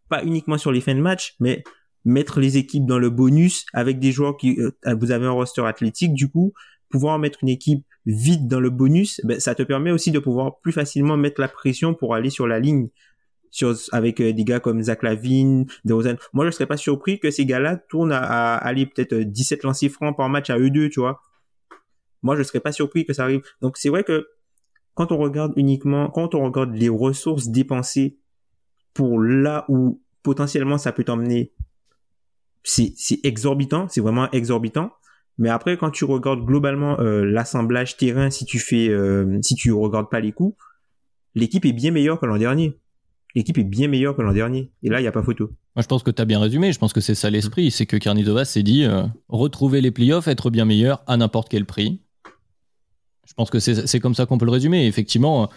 pas uniquement sur les fins de match, mais mettre les équipes dans le bonus avec des joueurs qui, euh, vous avez un roster athlétique, du coup, pouvoir mettre une équipe vide dans le bonus, ben, ça te permet aussi de pouvoir plus facilement mettre la pression pour aller sur la ligne avec euh, des gars comme Zach Lavine, DeRozan. Moi, je serais pas surpris que ces gars-là tournent à, aller peut-être 17 lancers francs par match à eux deux, tu vois. Moi, je serais pas surpris que ça arrive. Donc, c'est vrai que quand on regarde uniquement, quand on regarde les ressources dépensées pour là où potentiellement ça peut t'emmener, c'est, c'est exorbitant, c'est vraiment exorbitant. Mais après, quand tu regardes globalement euh, l'assemblage terrain, si tu fais, euh, si tu regardes pas les coups, l'équipe est bien meilleure que l'an dernier l'équipe est bien meilleure que l'an dernier. Et là, il n'y a pas photo. Moi, je pense que tu as bien résumé. Je pense que c'est ça l'esprit. C'est que Carnidovas s'est dit euh, retrouver les playoffs, être bien meilleur à n'importe quel prix. Je pense que c'est comme ça qu'on peut le résumer. Effectivement,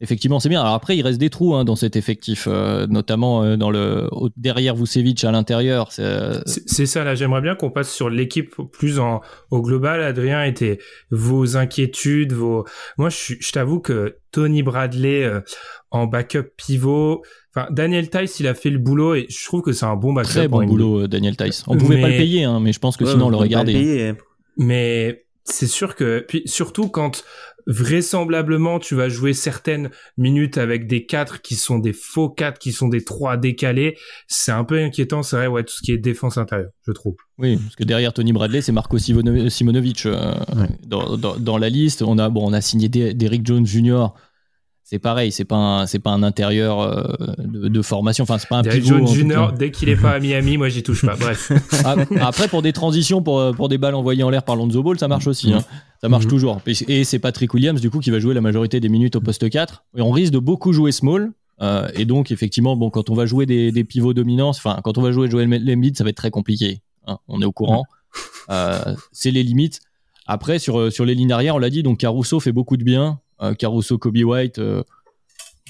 effectivement, c'est bien. Alors après, il reste des trous hein, dans cet effectif, euh, notamment euh, dans le derrière Vucevic à l'intérieur. C'est ça. Là, j'aimerais bien qu'on passe sur l'équipe plus en au global. Adrien, était vos inquiétudes, vos. Moi, je, je t'avoue que Tony Bradley en backup pivot. Enfin, Daniel Tice, il a fait le boulot et je trouve que c'est un bon backup. Très bon boulot, Daniel Tice. On pouvait pas le payer, hein, mais je pense que sinon on l'aurait gardé. Mais c'est sûr que, puis surtout quand vraisemblablement tu vas jouer certaines minutes avec des 4 qui sont des faux 4 qui sont des 3 décalés, c'est un peu inquiétant, c'est vrai, ouais, tout ce qui est défense intérieure, je trouve. Oui, parce que derrière Tony Bradley, c'est Marco Simonovic euh, dans, dans, dans, la liste. On a, bon, on a signé Derrick Jones Jr., c'est pareil, c'est pas c'est pas un intérieur euh, de, formation, enfin c'est pas un Derrick pivot. Jones Junior, dès qu'il est pas à Miami, moi j'y touche pas. Bref. Ah, après pour des transitions, pour pour des balles envoyées en l'air par Lonzo Ball, ça marche aussi. Hein. Ça marche Mhm. toujours. Et c'est Patrick Williams du coup qui va jouer la majorité des minutes au poste 4. Et on risque de beaucoup jouer small. euh, et donc effectivement, bon, quand on va jouer des, des pivots dominants, enfin quand on va jouer Joel Embiid, ça va être très compliqué. hein. on est au courant. Euh, c'est les limites. Après sur sur les lignes arrière, on l'a dit, donc Caruso fait beaucoup de bien. Euh, Caruso, Kobe White. euh,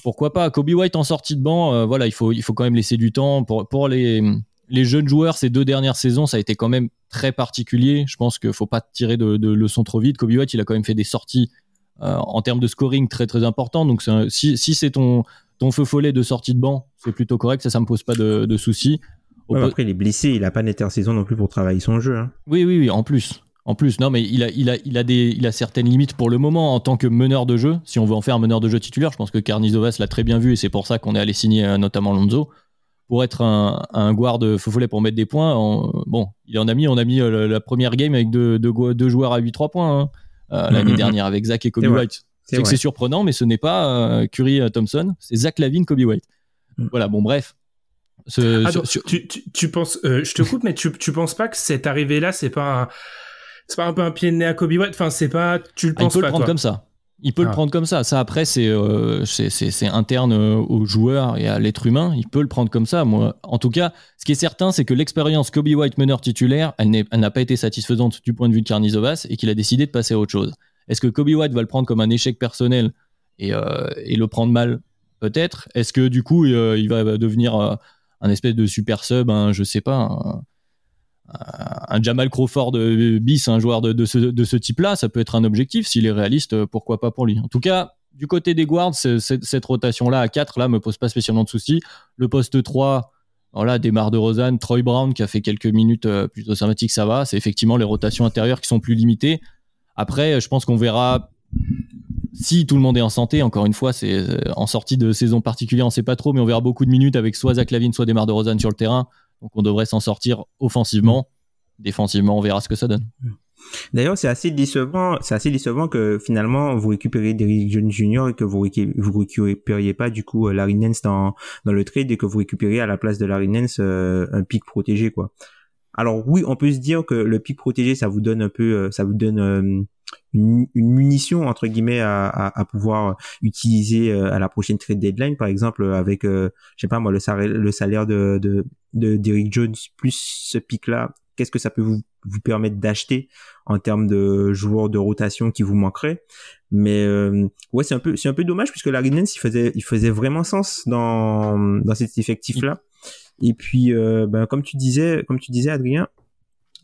pourquoi pas? Kobe White en sortie de banc, euh, voilà, il faut, il faut quand même laisser du temps. Pour, pour les, les jeunes joueurs, ces deux dernières saisons, ça a été quand même très particulier. Je pense qu'il faut pas tirer de, de leçons trop vite. Kobe White, il a quand même fait des sorties euh, en termes de scoring très très importantes. Donc un- si, si c'est ton, ton feu follet de sortie de banc, c'est plutôt correct. Ça, ça me pose pas de, de soucis. Ouais, après, il est blessé, il a pas d'intersaison non plus pour travailler son jeu. Hein. oui, oui, oui, en plus. En plus, non, mais il a, il, a, il, a des, il a certaines limites pour le moment en tant que meneur de jeu. Si on veut en faire un meneur de jeu titulaire, je pense que Carnizovas l'a très bien vu et c'est pour ça qu'on est allé signer euh, notamment Lonzo. Pour être un, un guard faux pour mettre des points, en- bon, il en a mis, on a mis euh, la- première game avec deux, deux, go- deux joueurs à 8-3 points hein, euh, l'année Mhm. dernière avec Zach et Kobe. White. C'est que c'est surprenant, mais ce n'est pas euh, Curry Thompson, c'est Zach Lavine, Kobe White. Mhm. Voilà, bon, bref. Ce- Attends, sur- tu, tu, tu penses, euh, je te coupe, mais tu, tu penses pas que cette arrivée-là, c'est pas un, c'est pas un peu un pied de nez à Kobe White Enfin, c'est pas, tu le Ah, il penses peut pas, le prendre toi comme ça. Il peut Ah. le prendre comme ça. Ça, après, c'est euh, c'est- interne euh, aux joueurs et à l'être humain. Il peut le prendre comme ça. Moi, en tout cas, ce qui est certain, c'est que l'expérience Kobe White meneur titulaire, elle n'a pas été satisfaisante du point de vue de Carnizovas et qu'il a décidé de passer à autre chose. Est-ce que Kobe White va le prendre comme un échec personnel et, euh, et le prendre mal? Peut-être. Est-ce que du coup, euh, il va devenir un espèce de super sub, un, je sais pas, un, un Jamal Crawford euh, bis, un joueur de, ce, type-là, ça peut être un objectif. S'il est réaliste, euh, pourquoi pas pour lui. En tout cas, du côté des guards, cette rotation-là à 4, là, me pose pas spécialement de soucis. Le poste 3, voilà, démarre de Rosanne, Troy Brown qui a fait quelques minutes euh, plutôt sympathiques, ça va. C'est effectivement les rotations intérieures qui sont plus limitées. Après, je pense qu'on verra si tout le monde est en santé. Encore une fois, c'est euh, en sortie de saison particulière, on sait pas trop, mais on verra beaucoup de minutes avec soit Zach Lavine, soit Demar de Rosanne sur le terrain. Donc on devrait s'en sortir offensivement. Défensivement, on verra ce que ça donne. D'ailleurs, c'est assez décevant, c'est assez décevant que finalement vous récupérez Derrick Jones Jr. et que vous vous récupériez pas du coup euh, Larry Nance dans dans le trade et que vous récupérez à la place de Larry Nance euh, un pic protégé quoi. Alors oui, on peut se dire que le pic protégé ça vous donne un peu euh, ça vous donne euh, une, munition entre guillemets à, pouvoir utiliser euh, à la prochaine trade deadline. Par exemple avec euh, je sais pas moi le salaire le salaire de de de Derrick Jones plus ce pic là qu'est-ce que ça peut vous vous permettre d'acheter en termes de joueurs de rotation qui vous manqueraient? Mais euh, ouais c'est un peu c'est un peu dommage puisque Larry Nance il faisait il faisait vraiment sens dans dans cet effectif là et puis euh, ben comme tu disais comme tu disais Adrien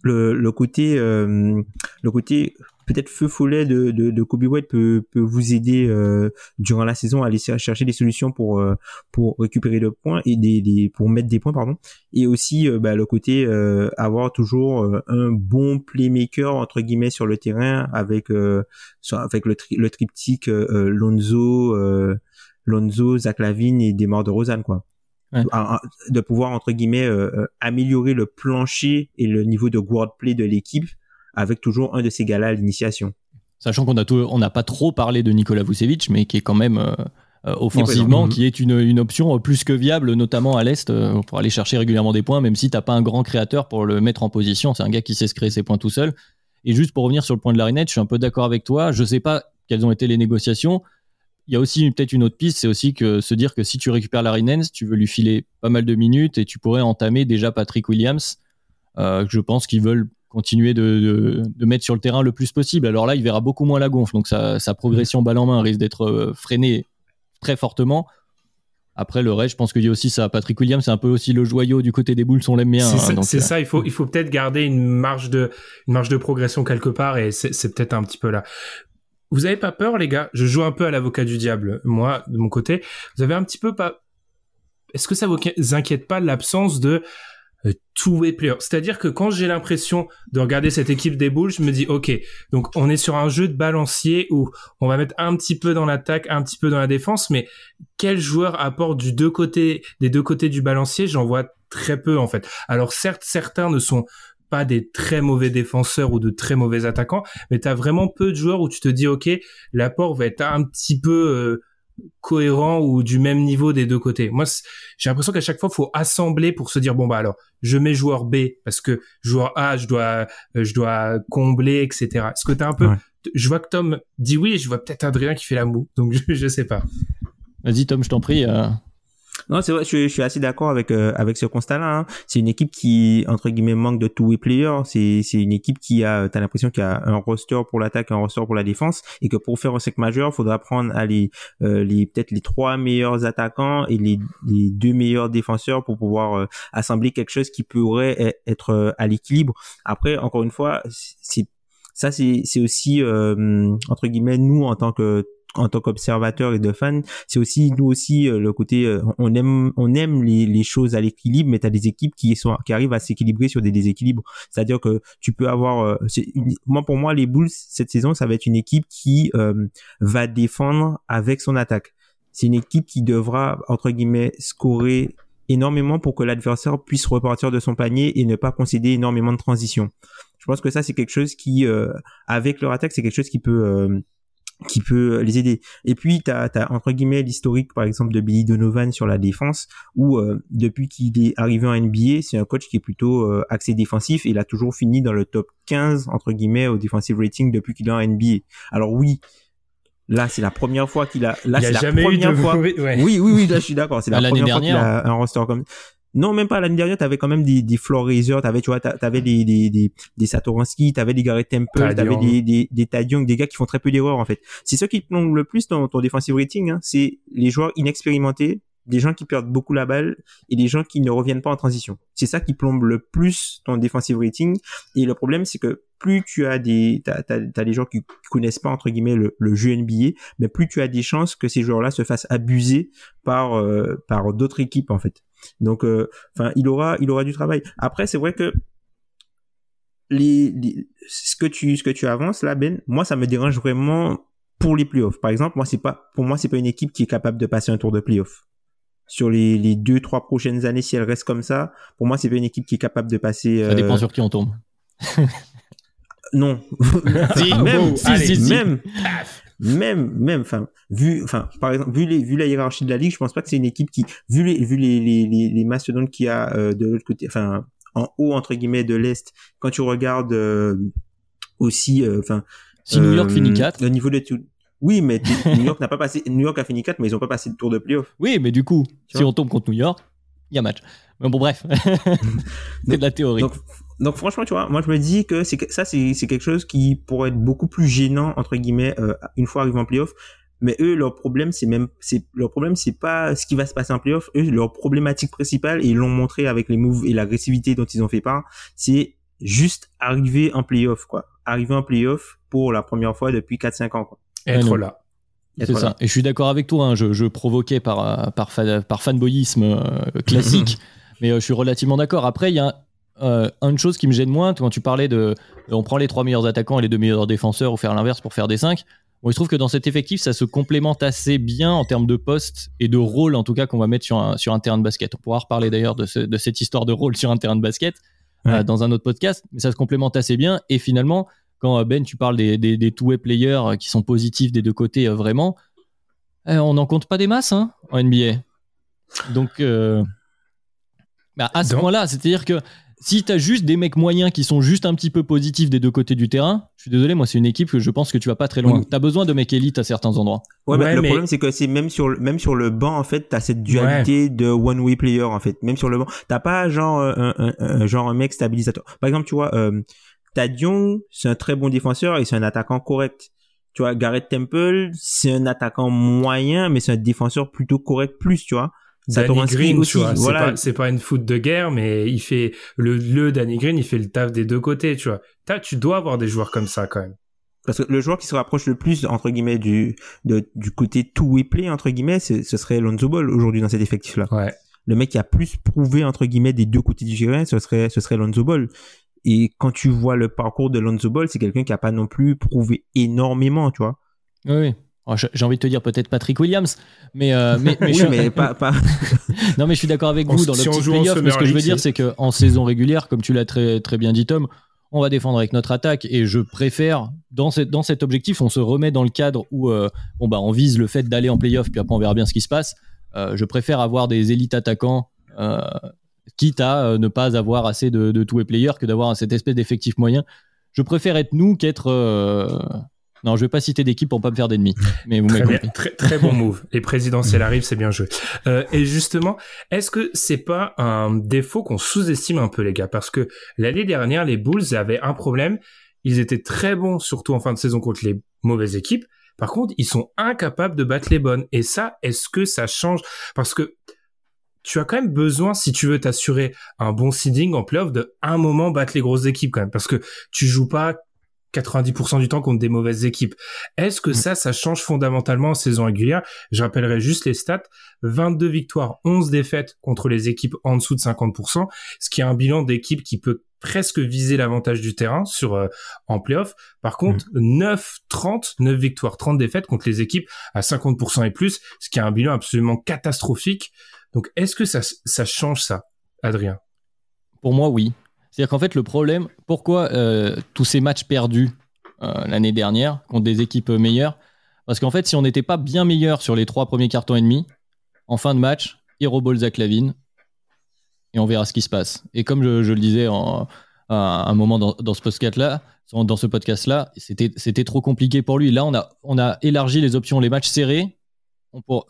le le côté euh, le côté peut-être feu follet de, de, de Kobe White peut, peut vous aider euh, durant la saison à aller chercher des solutions pour euh, pour récupérer le point et des, des pour mettre des points pardon et aussi euh, bah, le côté euh, avoir toujours euh, un bon playmaker entre guillemets sur le terrain avec euh, sur- avec le, tri- le triptyque Lonzo euh, Lonzo Zach Lavine et Demar de Rosanne quoi Ouais. De pouvoir entre guillemets euh, euh, améliorer le plancher et le niveau de guard play de l'équipe avec toujours un de ces gars-là à l'initiation. Sachant qu'on a tout- on n'a pas trop parlé de Nikola Vucevic, mais qui est quand même euh, euh, offensivement, qui est une, une option euh, plus que viable, notamment à l'Est, euh, pour aller chercher régulièrement des points, même si t'as pas un grand créateur pour le mettre en position. C'est un gars qui sait se créer ses points tout seul. Et juste pour revenir sur le point de Larinette, je suis un peu d'accord avec toi. Je sais pas quelles ont été les négociations. Il y a aussi peut-être une autre piste, c'est aussi que se dire que si tu récupères Larry Nance, tu veux lui filer pas mal de minutes et tu pourrais entamer déjà Patrick Williams. Euh, je pense qu'ils veulent continuer de, de, de mettre sur le terrain le plus possible. Alors là, il verra beaucoup moins la gonfle, donc sa, sa progression balle en main risque d'être euh, freinée très fortement. Après le reste, je pense qu'il y a aussi ça. Patrick Williams, c'est un peu aussi le joyau du côté des boules, on l'aime bien. C'est hein, ça, euh, ça, il faut, il faut peut-être garder une marge de, une marge de progression quelque part et c'est peut-être un petit peu là. Vous avez pas peur, les gars? Je joue un peu à l'avocat du diable, moi, de mon côté. Vous avez un petit peu pas. Est-ce que ça vous inquiète pas l'absence de two-way player C'est-à-dire que quand j'ai l'impression de regarder cette équipe des Bulls, je me dis, ok, donc on est sur un jeu de balancier où on va mettre un petit peu dans l'attaque, un petit peu dans la défense, mais quel joueur apporte du deux côtés, des deux côtés du balancier J'en vois très peu en fait. Alors certes, certains ne sont pas des très mauvais défenseurs ou de très mauvais attaquants, mais tu as vraiment peu de joueurs où tu te dis ok, l'apport va être un petit peu euh, cohérent ou du même niveau des deux côtés. Moi, j'ai l'impression qu'à chaque fois, faut assembler pour se dire bon bah alors, je mets joueur B parce que joueur A, je dois, je dois combler, etc. Est-ce que t'as un peu, je vois que Tom dit oui, et je vois peut-être Adrien qui fait la moue, donc je, je sais pas. Vas-y Tom, je t'en prie. Euh, non, c'est vrai, je, suis assez d'accord avec euh, avec ce constat-là. Hein. C'est une équipe qui entre guillemets manque de two-way player. C'est c'est une équipe qui a, t'as l'impression qu'il y a un roster pour l'attaque, un roster pour la défense, et que pour faire un sec majeur, faudra prendre à les euh, les peut-être les trois meilleurs attaquants et les les deux meilleurs défenseurs pour pouvoir euh, assembler quelque chose qui pourrait e-, être à l'équilibre. Après, encore une fois, c'est ça c'est c'est aussi entre guillemets nous en tant que en tant qu'observateur et de fan, c'est aussi nous aussi euh, le côté euh, on aime on aime les, les choses à l'équilibre, mais tu as des équipes qui sont qui arrivent à s'équilibrer sur des déséquilibres. C'est-à-dire que tu peux avoir euh, moi pour moi les Bulls cette saison ça va être une équipe qui va défendre avec son attaque. C'est une équipe qui devra entre guillemets scorer énormément pour que l'adversaire puisse repartir de son panier et ne pas concéder énormément de transition. Je pense que ça c'est quelque chose qui avec leur attaque c'est quelque chose qui peut qui peut les aider. Et puis tu as, entre guillemets l'historique par exemple de Billy Donovan sur la défense où euh, depuis qu'il est arrivé en NBA, c'est un coach qui est plutôt euh, axé défensif et il a toujours fini dans le top 15 entre guillemets au defensive rating depuis qu'il est en NBA. Alors oui, Là, c'est la première fois qu'il a. Là, c'est la première fois. Oui, oui, oui, là, je suis d'accord. C'est la première fois qu'il a un roster comme. Non, même pas l'année dernière, t'avais quand même des, des floor raisers, t'avais, tu vois, t'avais des, des, des, des Satoransky, t'avais des Garrett Temple, t'avais des, des, des des gars qui font très peu d'erreurs, en fait. C'est ça qui plombe le plus dans ton defensive rating, hein, c'est les joueurs inexpérimentés, des gens qui perdent beaucoup la balle et des gens qui ne reviennent pas en transition. C'est ça qui plombe le plus ton defensive rating. Et le problème, c'est que plus tu as des, t'as, t'as, des gens qui connaissent pas entre guillemets le, le, jeu NBA, mais plus tu as des chances que ces joueurs-là se fassent abuser par euh, par d'autres équipes en fait. Donc, euh, enfin, il aura, il aura du travail. Après, c'est vrai que les, ce que tu, ce que tu avances là, Ben, moi, ça me dérange vraiment pour les playoffs. Par exemple, moi, c'est pas, pour moi, c'est pas une équipe qui est capable de passer un tour de playoffs. Sur les, les deux, trois prochaines années, si elle reste comme ça, pour moi, c'est pas une équipe qui est capable de passer. Ça dépend euh, sur qui on tombe. non. même, si, même, même même enfin vu enfin par exemple vu les vu la hiérarchie de la ligue je pense pas que c'est une équipe qui vu les vu les les les, les mastodontes qu'il y a euh, de l'autre côté enfin en haut entre guillemets de l'est quand tu regardes euh, aussi euh, enfin si New York finit 4 le niveau de tout oui, mais New York n'a pas passé. New York a fini 4, mais ils ont pas passé le tour de playoff. Oui, mais du coup, si on tombe contre New York, il y a match. Mais bon, bref, c'est de la théorie. Donc, donc franchement, tu vois, moi je me dis que c'est ça, c'est quelque chose qui pourrait être beaucoup plus gênant entre guillemets euh, une fois arrivé en playoff. Mais eux, leur problème, c'est même, c'est leur problème, c'est pas ce qui va se passer en playoff. Eux, leur problématique principale, et ils l'ont montré avec les moves et l'agressivité dont ils ont fait part, c'est juste arriver en playoff, quoi. Arriver en playoff pour la première fois depuis 4-5 ans, quoi. Être là. C'est ça. Et je suis d'accord avec toi. Hein. Je, je, provoquais par par, par fanboyisme euh, classique, mais euh, je suis relativement d'accord. Après, il y a euh, une chose qui me gêne moins, quand tu parlais de, on prend les trois meilleurs attaquants et les deux meilleurs défenseurs ou faire l'inverse pour faire des cinq. Bon, je trouve que dans cet effectif, ça se complémente assez bien en termes de poste et de rôle, en tout cas, qu'on va mettre sur un, sur un terrain de basket. On pourra reparler d'ailleurs de, de, cette histoire de rôle sur un terrain de basket euh, dans un autre podcast, mais ça se complémente assez bien. Et finalement, quand euh, Ben, tu parles des, des, des two-way players qui sont positifs des deux côtés, vraiment, on n'en compte pas des masses hein, en NBA. Donc, bah, à ce point-là, c'est-à-dire que si t'as juste des mecs moyens qui sont juste un petit peu positifs des deux côtés du terrain, je suis désolé, moi c'est une équipe que je pense que tu vas pas très loin. T'as besoin de mecs élites à certains endroits. Ouais, mais le problème c'est que c'est même sur même sur le banc en fait, t'as cette dualité de one way player en fait. Même sur le banc, t'as pas genre un, un, genre un mec stabilisateur. Par exemple, tu vois, euh, Tadion, c'est un très bon défenseur et c'est un attaquant correct. Tu vois, Garrett Temple, c'est un attaquant moyen, mais c'est un défenseur plutôt correct plus, tu vois. Danny Green, tu vois, voilà. c'est pas, une foot de guerre, mais il fait le, le Danny Green, il fait le taf des deux côtés, tu vois. As, tu dois avoir des joueurs comme ça quand même. Parce que le joueur qui se rapproche le plus entre guillemets du du côté two-way play entre guillemets, ce serait Lonzo Ball aujourd'hui dans cet effectif-là. Ouais. Le mec qui a plus prouvé entre guillemets des deux côtés du terrain, ce serait ce serait Lonzo Ball. Et quand tu vois le parcours de Lonzo Ball, c'est quelqu'un qui a pas non plus prouvé énormément, tu vois. Oui. Oh, j'ai envie de te dire peut-être Patrick Williams, mais, euh, mais, oui, mais pas, pas... non, mais je suis d'accord avec vous dans le petit playoff. Mais ce que je veux dire, c'est qu'en saison régulière, comme tu l'as très, très bien dit, Tom, on va défendre avec notre attaque. Et je préfère, dans, dans cet objectif, on se remet dans le cadre où euh, bon, bah, on vise le fait d'aller en playoff, puis après on verra bien ce qui se passe. Euh, je préfère avoir des élites attaquants, euh, quitte à ne pas avoir assez de, de two players que d'avoir cette espèce d'effectif moyen. Je préfère être nous qu'être non, je vais pas citer d'équipe pour pas me faire d'ennemis. Mais vous très, très, très, bon move. Les présidentielles arrivent, c'est bien joué. Euh, et justement, est-ce que c'est pas un défaut qu'on sous-estime un peu, les gars? Parce que l'année dernière, les Bulls avaient un problème. Ils étaient très bons, surtout en fin de saison contre les mauvaises équipes. Par contre, ils sont incapables de battre les bonnes. Et ça, est-ce que ça change? Parce que tu as quand même besoin, si tu veux t'assurer un bon seeding en playoff, de un moment battre les grosses équipes quand même. Parce que tu joues pas 90% du temps contre des mauvaises équipes. Est-ce que mm. ça, ça change fondamentalement en saison régulière? Je rappellerai juste les stats. 22 victoires, 11 défaites contre les équipes en dessous de 50%, ce qui est un bilan d'équipe qui peut presque viser l'avantage du terrain sur euh, en playoff. Par contre, 9 30, 9 victoires, 30 défaites contre les équipes à 50% et plus, ce qui est un bilan absolument catastrophique. Donc est-ce que ça ça change ça, Adrien? Pour moi, oui. C'est-à-dire qu'en fait, le problème, pourquoi euh, tous ces matchs perdus euh, l'année dernière contre des équipes meilleures? Parce qu'en fait, si on n'était pas bien meilleur sur les trois premiers cartons ennemis, en fin de match, Hero Ball Zach Lavine, et on verra ce qui se passe. Et comme je, le disais à un moment dans, ce podcast-là, dans ce podcast-là, c'était trop compliqué pour lui. Là, on a, on a élargi les options, les matchs serrés.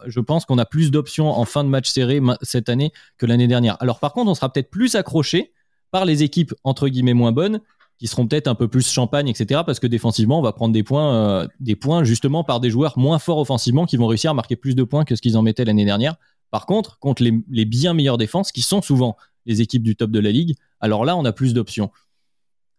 je pense qu'on a plus d'options en fin de match serré cette année que l'année dernière. Alors par contre, on sera peut-être plus accroché par les équipes entre guillemets moins bonnes qui seront peut-être un peu plus champagne, etc. Parce que défensivement, on va prendre des points, euh, des points justement par des joueurs moins forts offensivement qui vont réussir à marquer plus de points que ce qu'ils en mettaient l'année dernière. Par contre, contre les, bien meilleures défenses, qui sont souvent les équipes du top de la ligue, alors là, on a plus d'options.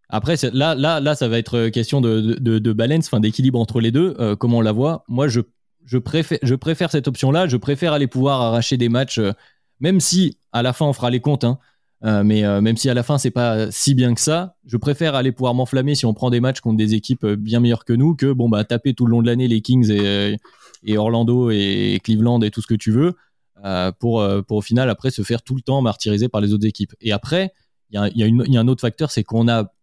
Après, là, là, là, ça va être question de, balance, enfin d'équilibre entre les deux. Euh, comment on la voit Moi, je, je, préfère, je préfère cette option-là. Je préfère aller pouvoir arracher des matchs, euh, même si à la fin on fera les comptes. Hein, euh, mais euh, même si à la fin c'est pas si bien que ça, je préfère aller pouvoir m'enflammer si on prend des matchs contre des équipes euh, bien meilleures que nous que bon bah taper tout le long de l'année les Kings et, et, Orlando et Cleveland et tout ce que tu veux pour pour au final après se faire tout le temps martyriser par les autres équipes. Et après il y a, y, y a, un autre facteur c'est qu'on a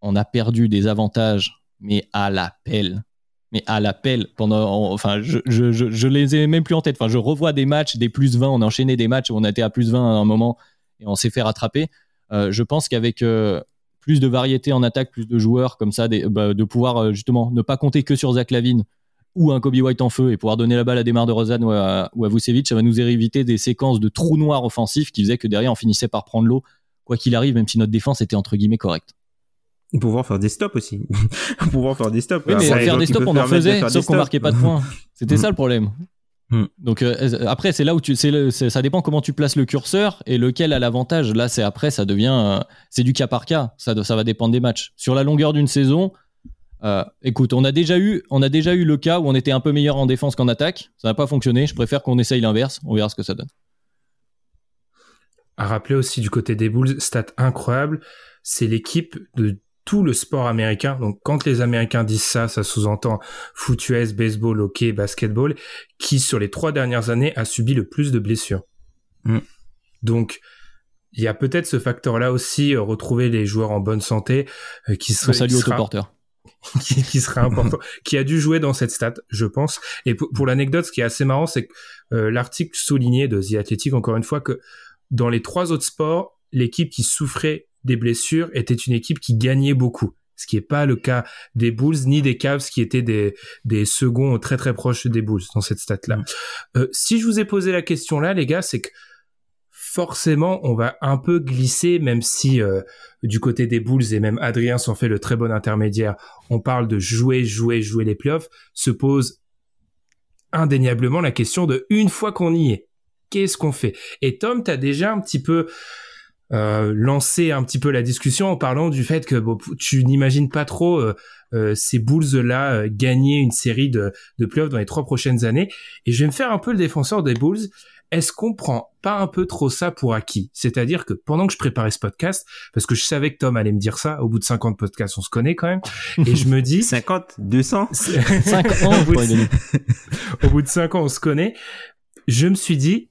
on a perdu des avantages mais à la pelle mais à la pendant enfin je, je, je, les ai même plus en tête. Enfin je revois des matchs des plus 20 on a enchaîné des matchs où on été à plus 20 à un moment et on s'est fait rattraper. Euh, je pense qu'avec euh, plus de variété en attaque, plus de joueurs comme ça, bah, de pouvoir euh, justement ne pas compter que sur Zach Lavine ou un Kobe White en feu et pouvoir donner la balle à Demar de Rozan ou à, ou Vucevic, ça va nous éviter des séquences de trous noirs offensifs qui faisaient que derrière on finissait par prendre l'eau, quoi qu'il arrive, même si notre défense était entre guillemets correcte. Pouvoir faire des stops aussi. pouvoir faire des stops. Oui, mais faire des stops, on en faisait, sauf qu'on marquait pas de points. C'était ça le problème. Hmm. Donc euh, après c'est là où tu c'est ça dépend comment tu places le curseur et lequel a l'avantage. Là c'est après ça devient euh, c'est du cas par cas. Ça ça va dépendre des matchs. Sur la longueur d'une saison, euh, écoute on a déjà eu on a déjà eu le cas où on était un peu meilleur en défense qu'en attaque. Ça n'a pas fonctionné. Je préfère qu'on essaye l'inverse. On verra ce que ça donne. À rappeler aussi du côté des Bulls, stat incroyable, c'est l'équipe de tout le sport américain. Donc quand les Américains disent ça, ça sous-entend foot US, baseball, hockey, basketball, qui sur les trois dernières années a subi le plus de blessures. Mm. Donc il y a peut-être ce facteur-là aussi, euh, retrouver les joueurs en bonne santé, euh, qui serait, qui sera, qui, qui serait important, qui a dû jouer dans cette stat, je pense. Et pour, l'anecdote, ce qui est assez marrant, c'est que euh, l'article soulignait de The Athletic, encore une fois, que dans les trois autres sports, l'équipe qui souffrait des blessures était une équipe qui gagnait beaucoup. Ce qui n'est pas le cas des Bulls ni des Cavs qui étaient des, des seconds très très proches des Bulls dans cette stat-là. Mm. Euh, si je vous ai posé la question là, les gars, c'est que forcément on va un peu glisser, même si euh, du côté des Bulls et même Adrien s'en fait le très bon intermédiaire, on parle de jouer, jouer, jouer les playoffs, se pose indéniablement la question de une fois qu'on y est, qu'est-ce qu'on fait? Et Tom, tu as déjà un petit peu euh, lancer un petit peu la discussion en parlant du fait que bon, tu n'imagines pas trop euh, euh, ces Bulls là gagner une série de, de playoffs dans les trois prochaines années. Et je vais me faire un peu le défenseur des Bulls. Est-ce qu'on prend pas un peu trop ça pour acquis? C'est-à-dire que pendant que je préparais ce podcast, parce que je savais que Tom allait me dire ça, au bout de 50 podcasts, on se connaît quand même, et je me dis... 50 200 5 ans, au bout, de, au bout de 5 ans, on se connaît. Je me suis dit,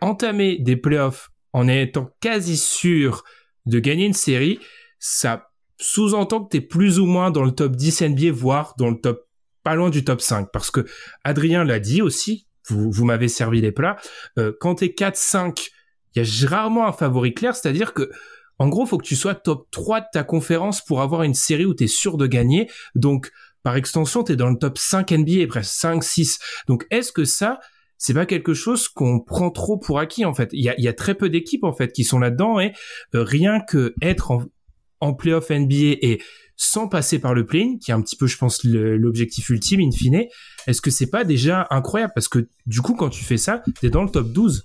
entamer des playoffs en étant quasi sûr de gagner une série, ça sous-entend que tu es plus ou moins dans le top 10 NBA, voire dans le top, pas loin du top 5. Parce que Adrien l'a dit aussi, vous, m'avez servi les plats, euh, quand t'es 4-5, il y a rarement un favori clair, c'est-à-dire que en gros, faut que tu sois top 3 de ta conférence pour avoir une série où tu es sûr de gagner. Donc, par extension, tu es dans le top 5 NBA, presque 5, 6. Donc, est-ce que ça, c'est pas quelque chose qu'on prend trop pour acquis, en fait? Il y a, y a très peu d'équipes, en fait, qui sont là-dedans et euh, rien que être en, en playoff NBA et sans passer par le play qui est un petit peu, je pense, l'objectif ultime, in fine, est-ce que c'est pas déjà incroyable? Parce que, du coup, quand tu fais ça, t'es dans le top 12.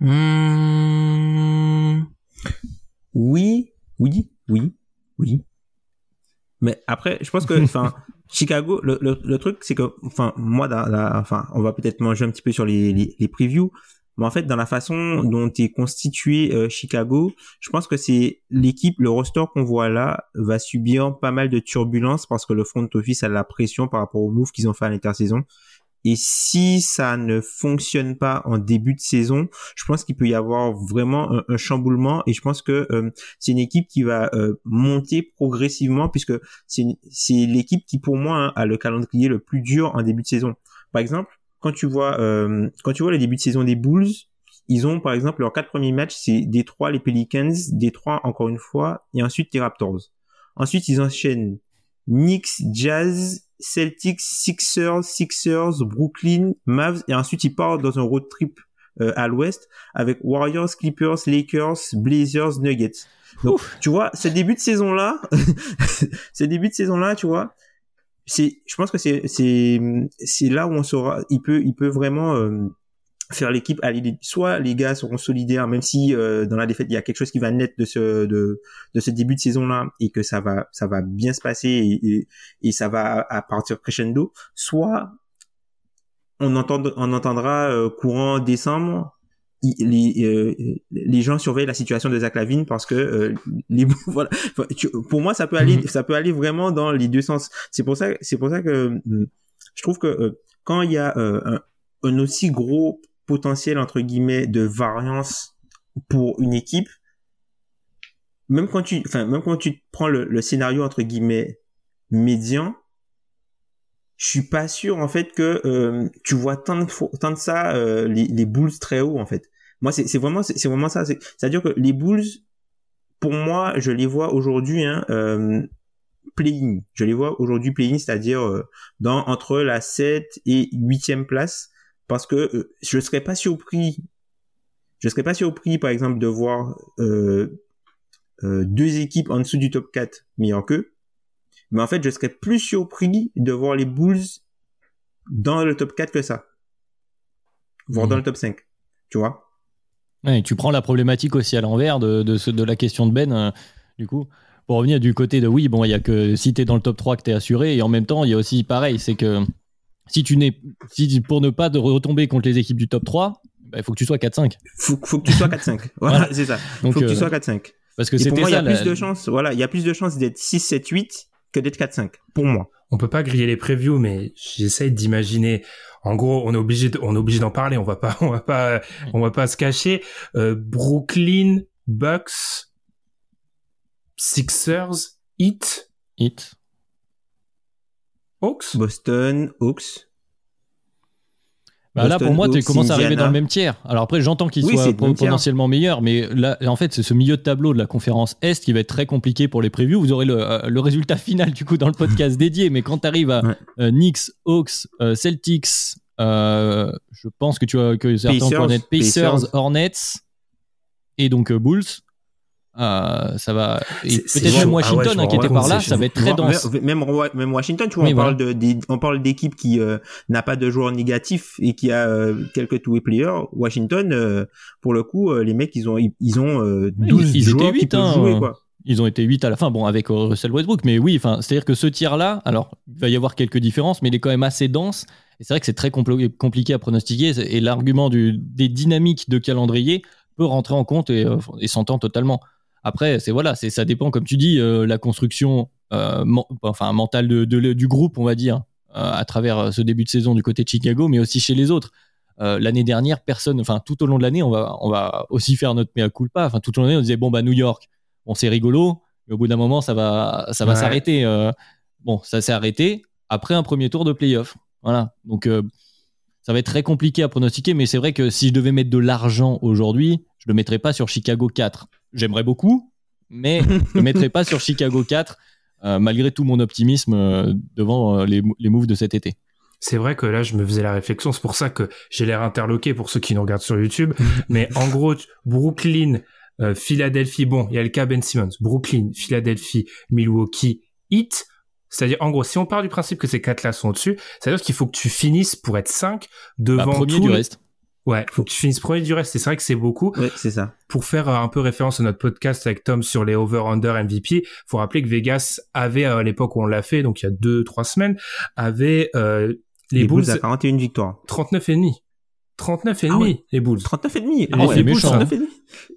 Mmh... Oui, oui, oui, oui. Mais après, je pense que, enfin, Chicago, le, le, le truc, c'est que, enfin, moi, dans la, enfin, on va peut-être manger un petit peu sur les, les, previews, mais en fait, dans la façon dont est constitué euh, Chicago, je pense que c'est l'équipe, le roster qu'on voit là, va subir pas mal de turbulences parce que le front office a la pression par rapport aux moves qu'ils ont fait à l'intersaison. Et si ça ne fonctionne pas en début de saison, je pense qu'il peut y avoir vraiment un, chamboulement. Et je pense que euh, c'est une équipe qui va euh, monter progressivement puisque c'est l'équipe qui pour moi hein, a le calendrier le plus dur en début de saison. Par exemple, quand tu vois euh, quand le début de saison des Bulls, ils ont par exemple leurs quatre premiers matchs, c'est Détroit, les Pelicans, Détroit encore une fois, et ensuite les Raptors. Ensuite ils enchaînent Knicks, Jazz, Celtics, Sixers, Sixers, Brooklyn, Mavs, et ensuite il part dans un road trip euh, à l'ouest avec Warriors, Clippers, Lakers, Blazers, Nuggets. Donc, tu vois, ce début de saison là, ce début de saison là, tu vois, c'est, je pense que c'est, c'est, c'est là où on saura, il peut, il peut vraiment euh, faire l'équipe aller soit les gars seront solidaires même si euh, dans la défaite il y a quelque chose qui va naître de ce de, de ce début de saison là et que ça va ça va bien se passer et, et, ça va à, partir crescendo soit on entend on entendra euh, courant décembre les, euh, les gens surveillent la situation de Zach Lavine parce que les voilà. Pour moi ça peut aller mm-hmm. ça peut aller vraiment dans les deux sens. C'est pour ça c'est pour ça que je trouve que quand il y a un, un aussi gros potentiel entre guillemets de variance pour une équipe. Même quand tu enfin même quand tu prends le, scénario entre guillemets médian je suis pas sûr en fait que euh, tu vois tant de tant de ça euh, les, les Bulls très haut en fait. Moi c'est c'est vraiment c'est vraiment ça. C'est à dire que les Bulls pour moi je les vois aujourd'hui hein, euh, playing. Je les vois aujourd'hui playing c'est-à-dire euh, dans entre la 7 et 8e place parce que euh, je serais pas surpris je serais pas surpris par exemple de voir euh, euh, deux équipes en dessous du top 4 meilleurs qu'eux. Mais en fait je serais plus surpris de voir les Bulls dans le top 4 que ça. Voire dans mhm. le top 5 tu vois? Ouais, tu prends la problématique aussi à l'envers de, de, de, la question de Ben du coup. Pour revenir du côté de oui bon il y a que si t'es dans le top 3 que t'es assuré et en même temps il y a aussi pareil c'est que si tu n'es si pour ne pas de retomber contre les équipes du top 3, bah, il faut que tu sois 4-5. Faut, faut que tu sois 4-5. voilà, c'est ça. Il faut que tu euh, sois 4-5. Parce que pour moi, il y a plus de chances, voilà, il y a plus de chances d'être 6 7 8 que d'être 4-5 pour moi. On peut pas griller les previews mais j'essaye d'imaginer en gros, on est obligé on est obligé d'en parler, on va pas on va pas on va pas se cacher euh, Brooklyn Bucks Sixers Heat Heat Hawks Boston, Hawks. Bah là, pour moi, tu commences à arriver dans le même tiers. Alors après, j'entends qu'il soit potentiellement meilleur, mais là, en fait, c'est ce milieu de tableau de la conférence Est qui va être très compliqué pour les previews. Vous aurez le, euh, le résultat final du coup dans le podcast dédié, mais quand tu arrives à euh, Knicks, Hawks, euh, Celtics, je pense que tu as que certains Pacers, Pacers, Hornets et donc Bulls. Euh, ça va. Peut-être même Washington ah hein, qui était par là ça va être très dense. même, même Washington tu vois on, parle de, on parle d'équipe qui euh, n'a pas de joueurs négatifs et qui a euh, quelques two-way players. Washington pour le coup les mecs ils ont ils ont 12 ils, joueurs étaient 8, qui hein, jouer quoi. Ils ont été 8 à la fin, bon, avec Russell Westbrook, mais oui, enfin, c'est-à-dire que ce tir-là, alors, il va y avoir quelques différences, mais il est quand même assez dense. Et c'est vrai que c'est très compliqué à pronostiquer. Et l'argument des dynamiques de calendrier peut rentrer en compte et, et s'entend totalement. Après, c'est voilà, c'est ça dépend, comme tu dis, euh, la construction, euh, enfin mentale de, du groupe, on va dire, euh, à travers ce début de saison du côté de Chicago, mais aussi chez les autres. L'année dernière, personne, enfin tout au long de l'année, on va, on va aussi faire notre mea culpa. Enfin tout au long de l'année, on disait bon bah New York, bon, c'est rigolo, mais au bout d'un moment, ça va, ça va Ouais. s'arrêter. bon, ça s'est arrêté après un premier tour de playoff. Voilà. Donc, euh, ça va être très compliqué à pronostiquer, mais c'est vrai que si je devais mettre de l'argent aujourd'hui, je le mettrais pas sur Chicago 4. J'aimerais beaucoup, mais je le mettrais pas sur Chicago 4, euh, malgré tout mon optimisme euh, devant euh, les, les moves de cet été. C'est vrai que là, je me faisais la réflexion. C'est pour ça que j'ai l'air interloqué pour ceux qui nous regardent sur YouTube. Mais en gros, Brooklyn, euh, Philadelphie, bon, il y a le cas Ben Simmons. Brooklyn, Philadelphie, Milwaukee, Heat. C'est-à-dire, en gros, si on part du principe que ces quatre-là sont au-dessus, c'est-à-dire qu'il faut que tu finisses pour être 5 Bah, devant premier tous du les- reste. Ouais, faut que tu finisses premier du reste. Et c'est vrai que c'est beaucoup. Ouais, c'est ça. Pour faire euh, un peu référence à notre podcast avec Tom sur les over-under MVP, faut rappeler que Vegas avait, à l'époque où on l'a fait, donc il y a deux, trois semaines, avait euh, les, Les, Bulls, Bulls à 41 victoires. 39 et demi. 39 et Ah demi, ouais. les Bulls. 39 et demi. Ah ouais, c'est méchant, 39 et demi.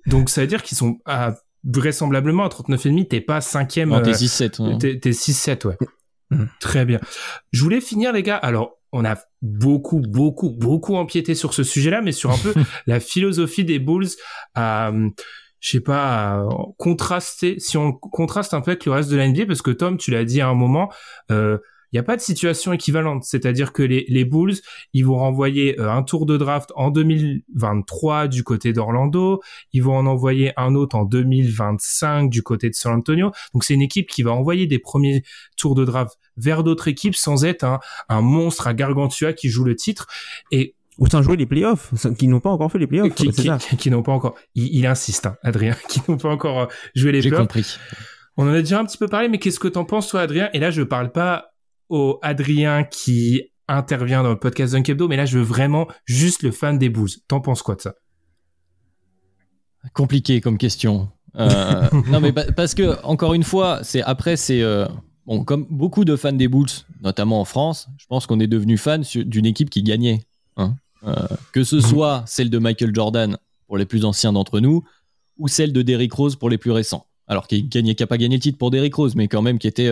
Donc ça veut dire qu'ils sont à, vraisemblablement à 39 et demi, t'es pas cinquième, Non, t'es euh, 6-7. hein. t'es t'es 6-7, ouais. Mhm. Très bien. Je voulais finir, les gars. Alors, on a beaucoup, beaucoup, beaucoup empiété sur ce sujet-là, mais sur un peu la philosophie des Bulls à, euh, je sais pas, contraster, si on contraste un peu avec le reste de la NBA, parce que Tom, tu l'as dit à un moment, euh, il n'y a pas de situation équivalente. C'est-à-dire que les, les Bulls, ils vont renvoyer euh, un tour de draft en 2023 du côté d'Orlando. Ils vont en envoyer un autre en 2025 du côté de San Antonio. Donc c'est une équipe qui va envoyer des premiers tours de draft vers d'autres équipes sans être un, un monstre à Gargantua qui joue le titre. Et Ou sans jouer les playoffs, qui n'ont pas encore fait les playoffs. qui, qui- qui n'ont pas encore, il, il insiste, hein, Adrien, qui n'ont pas encore euh, joué les J'ai playoffs. compris. On en a déjà un petit peu parlé, mais qu'est-ce que t'en penses, toi, Adrien? Et là, je parle pas au Adrien qui intervient dans le podcast Dunk Hebdo, mais là, je veux vraiment juste le fan des Bulls. T'en penses quoi de ça? Compliqué comme question. Euh, non, mais pa- parce que, encore une fois, c'est après, c'est. euh, bon, comme beaucoup de fans des Bulls, notamment en France, je pense qu'on est devenu fan d'une équipe qui gagnait. hein. Euh, que ce soit celle de Michael Jordan pour les plus anciens d'entre nous, ou celle de Derrick Rose pour les plus récents. Alors, qui gagnait, qui a pas gagné le titre pour Derrick Rose, mais quand même qui était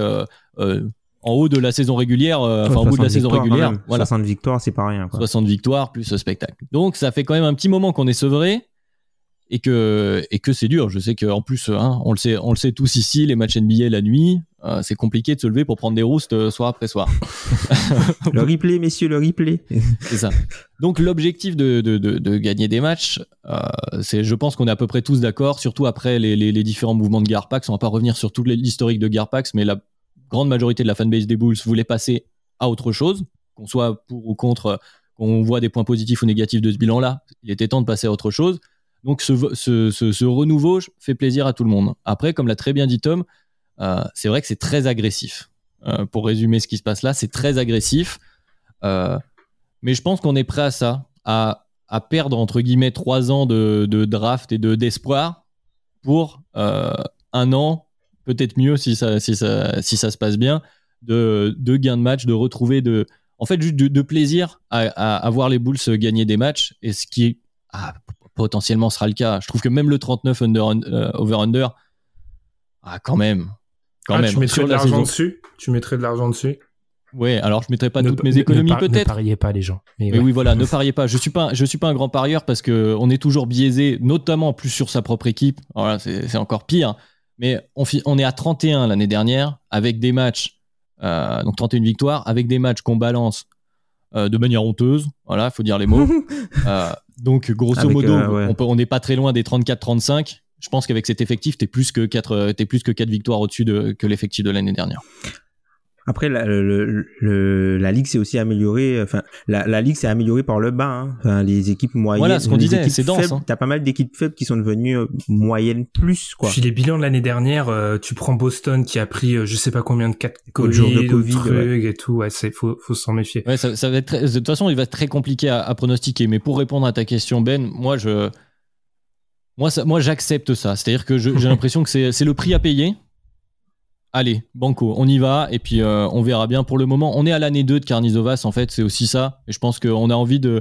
en haut de la saison régulière, euh, en bout de la 60 saison régulière. même. Voilà. 60 victoires, c'est pas rien. Quoi. 60 victoires plus ce spectacle. Donc ça fait quand même un petit moment qu'on est sevré et que et que c'est dur. Je sais qu'en plus, hein, on le sait, on le sait tous ici, les matchs NBA la nuit, euh, c'est compliqué de se lever pour prendre des roustes euh, soir après soir. Le replay, messieurs, le replay. C'est ça. Donc l'objectif de, de, de, de gagner des matchs, euh, c'est, je pense qu'on est à peu près tous d'accord, surtout après les, les, les différents mouvements de Garpax. On va pas revenir sur tout l'historique de Garpax, mais la grande majorité de la fanbase des Bulls voulait passer à autre chose, qu'on soit pour ou contre, qu'on voit des points positifs ou négatifs de ce bilan-là. Il était temps de passer à autre chose. Donc ce, ce, ce, ce renouveau fait plaisir à tout le monde. Après, comme l'a très bien dit Tom, euh, c'est vrai que c'est très agressif. Euh, pour résumer ce qui se passe là, c'est très agressif. Euh, mais je pense qu'on est prêt à ça, à, à perdre entre guillemets trois ans de, de draft et de d'espoir pour un an, peut-être mieux si ça, si ça, si ça se passe bien, de, de gains de match, de retrouver de, en fait, juste de, de plaisir à, à, à voir les Bulls gagner des matchs et ce qui ah, potentiellement sera le cas. Je trouve que même le 39 under, euh, over under, ah, quand même. Quand ah, même. Tu mettrais de la l'argent dessus? Tu mettrais de l'argent dessus? Ouais, alors je mettrais pas Ne- toutes mes économies par- Ne peut-être. pariez pas, les gens. Mais, Mais ouais. oui, voilà, ne pariez pas. Je suis pas, je suis pas un grand parieur parce que on est toujours biaisé, notamment en plus sur sa propre équipe. Voilà, c'est encore pire. Mais on, est à 31 l'année dernière avec des matchs, euh, donc 31 victoires, avec des matchs qu'on balance euh, de manière honteuse. Voilà, faut dire les mots. Euh, donc grosso Avec, modo, euh, ouais. on n'est pas très loin des 34-35. Je pense qu'avec cet effectif, t'es plus que 4 t'es plus que 4 victoires au-dessus de que l'effectif de l'année dernière. Après, la, le- le- le- la ligue s'est aussi améliorée. Enfin, la, la ligue s'est améliorée par le bas. hein. Enfin, les équipes moyennes. Voilà, ce qu'on disait, c'est dense, hein. T'as pas mal d'équipes faibles qui sont devenues euh, moyennes plus, quoi. Puis les bilans de l'année dernière, euh, tu prends Boston qui a pris euh, je sais pas combien de cas de Autre Covid, de Covid, ouais. et tout. Ouais, c'est faut, faut s'en méfier. Ouais, ça, ça va être très- de toute façon, il va être très compliqué à, à pronostiquer. Mais pour répondre à ta question, Ben, moi, je, moi, ça- moi, j'accepte ça. C'est-à-dire que j'ai l'impression que c'est c'est le prix à payer. Allez, banco, on y va et puis euh, on verra bien. Pour le moment, on est à l'année 2 de Carnizovas, en fait, c'est aussi ça. Et je pense qu'on a envie de.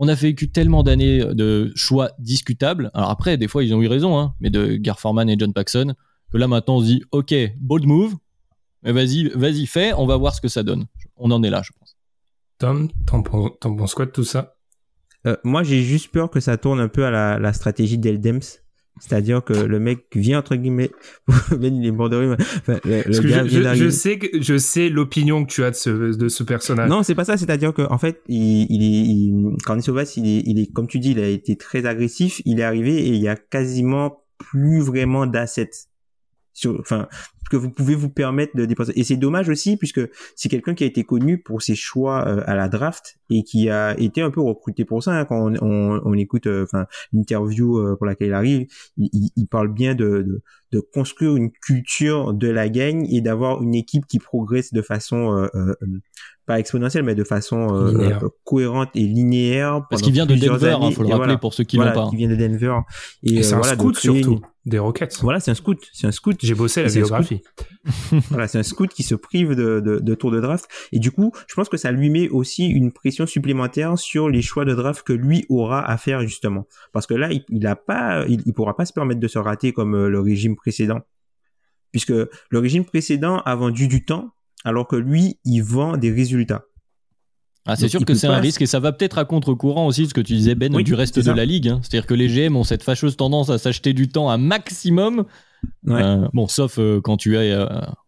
On a vécu tellement d'années de choix discutables. Alors après, des fois, ils ont eu raison, hein, mais de Gar Forman et John Paxson, que là maintenant, on se dit, ok, bold move, mais vas-y, vas-y, fais, on va voir ce que ça donne. On en est là, je pense. Tom, t'en penses t'en penses quoi de tout ça? Euh, moi, j'ai juste peur que ça tourne un peu à la, la stratégie d'Eldems. C'est-à-dire que le mec vient entre guillemets, il est mort de rire. Enfin, le, gars je, vient je, sais que je sais l'opinion que tu as de ce de ce personnage. Non, c'est pas ça. C'est-à-dire que en fait, il, il est, il, Carniceau-Vaz, il est, il est, comme tu dis, il a été très agressif. Il est arrivé et il y a quasiment plus vraiment d'assets. Sur, enfin, que vous pouvez vous permettre de dépenser. Et c'est dommage aussi puisque c'est quelqu'un qui a été connu pour ses choix euh, à la draft et qui a été un peu recruté pour ça. hein. quand on, on, on écoute, euh, enfin, l'interview euh, pour laquelle il arrive, il, il- il parle bien de, de, de construire une culture de la gagne et d'avoir une équipe qui progresse de façon euh, pas exponentielle, mais de façon euh, euh, cohérente et linéaire. Parce qu'il vient de Denver, il années. faut le rappeler voilà. pour ceux qui Voilà, l'ont pas. qui vient de Denver. Et, Et euh, c'est un voilà, scout surtout une- des Rockets. Voilà, c'est un scout. C'est un scout. J'ai bossé la biographie. voilà, c'est un scout qui se prive de, de, de tour de draft. Et du coup, je pense que ça lui met aussi une pression supplémentaire sur les choix de draft que lui aura à faire justement. Parce que là, il, il a pas, il, il pourra pas se permettre de se rater comme euh, le régime précédent, puisque le régime précédent a vendu du temps, alors que lui, il vend des résultats. Ah, c'est sûr que c'est un risque et ça va peut-être à contre-courant aussi de ce que tu disais Ben Oui, du reste de ça. la ligue. hein. C'est-à-dire que les GM ont cette fâcheuse tendance à s'acheter du temps un maximum. Ouais. Euh, bon, sauf euh, quand tu es euh,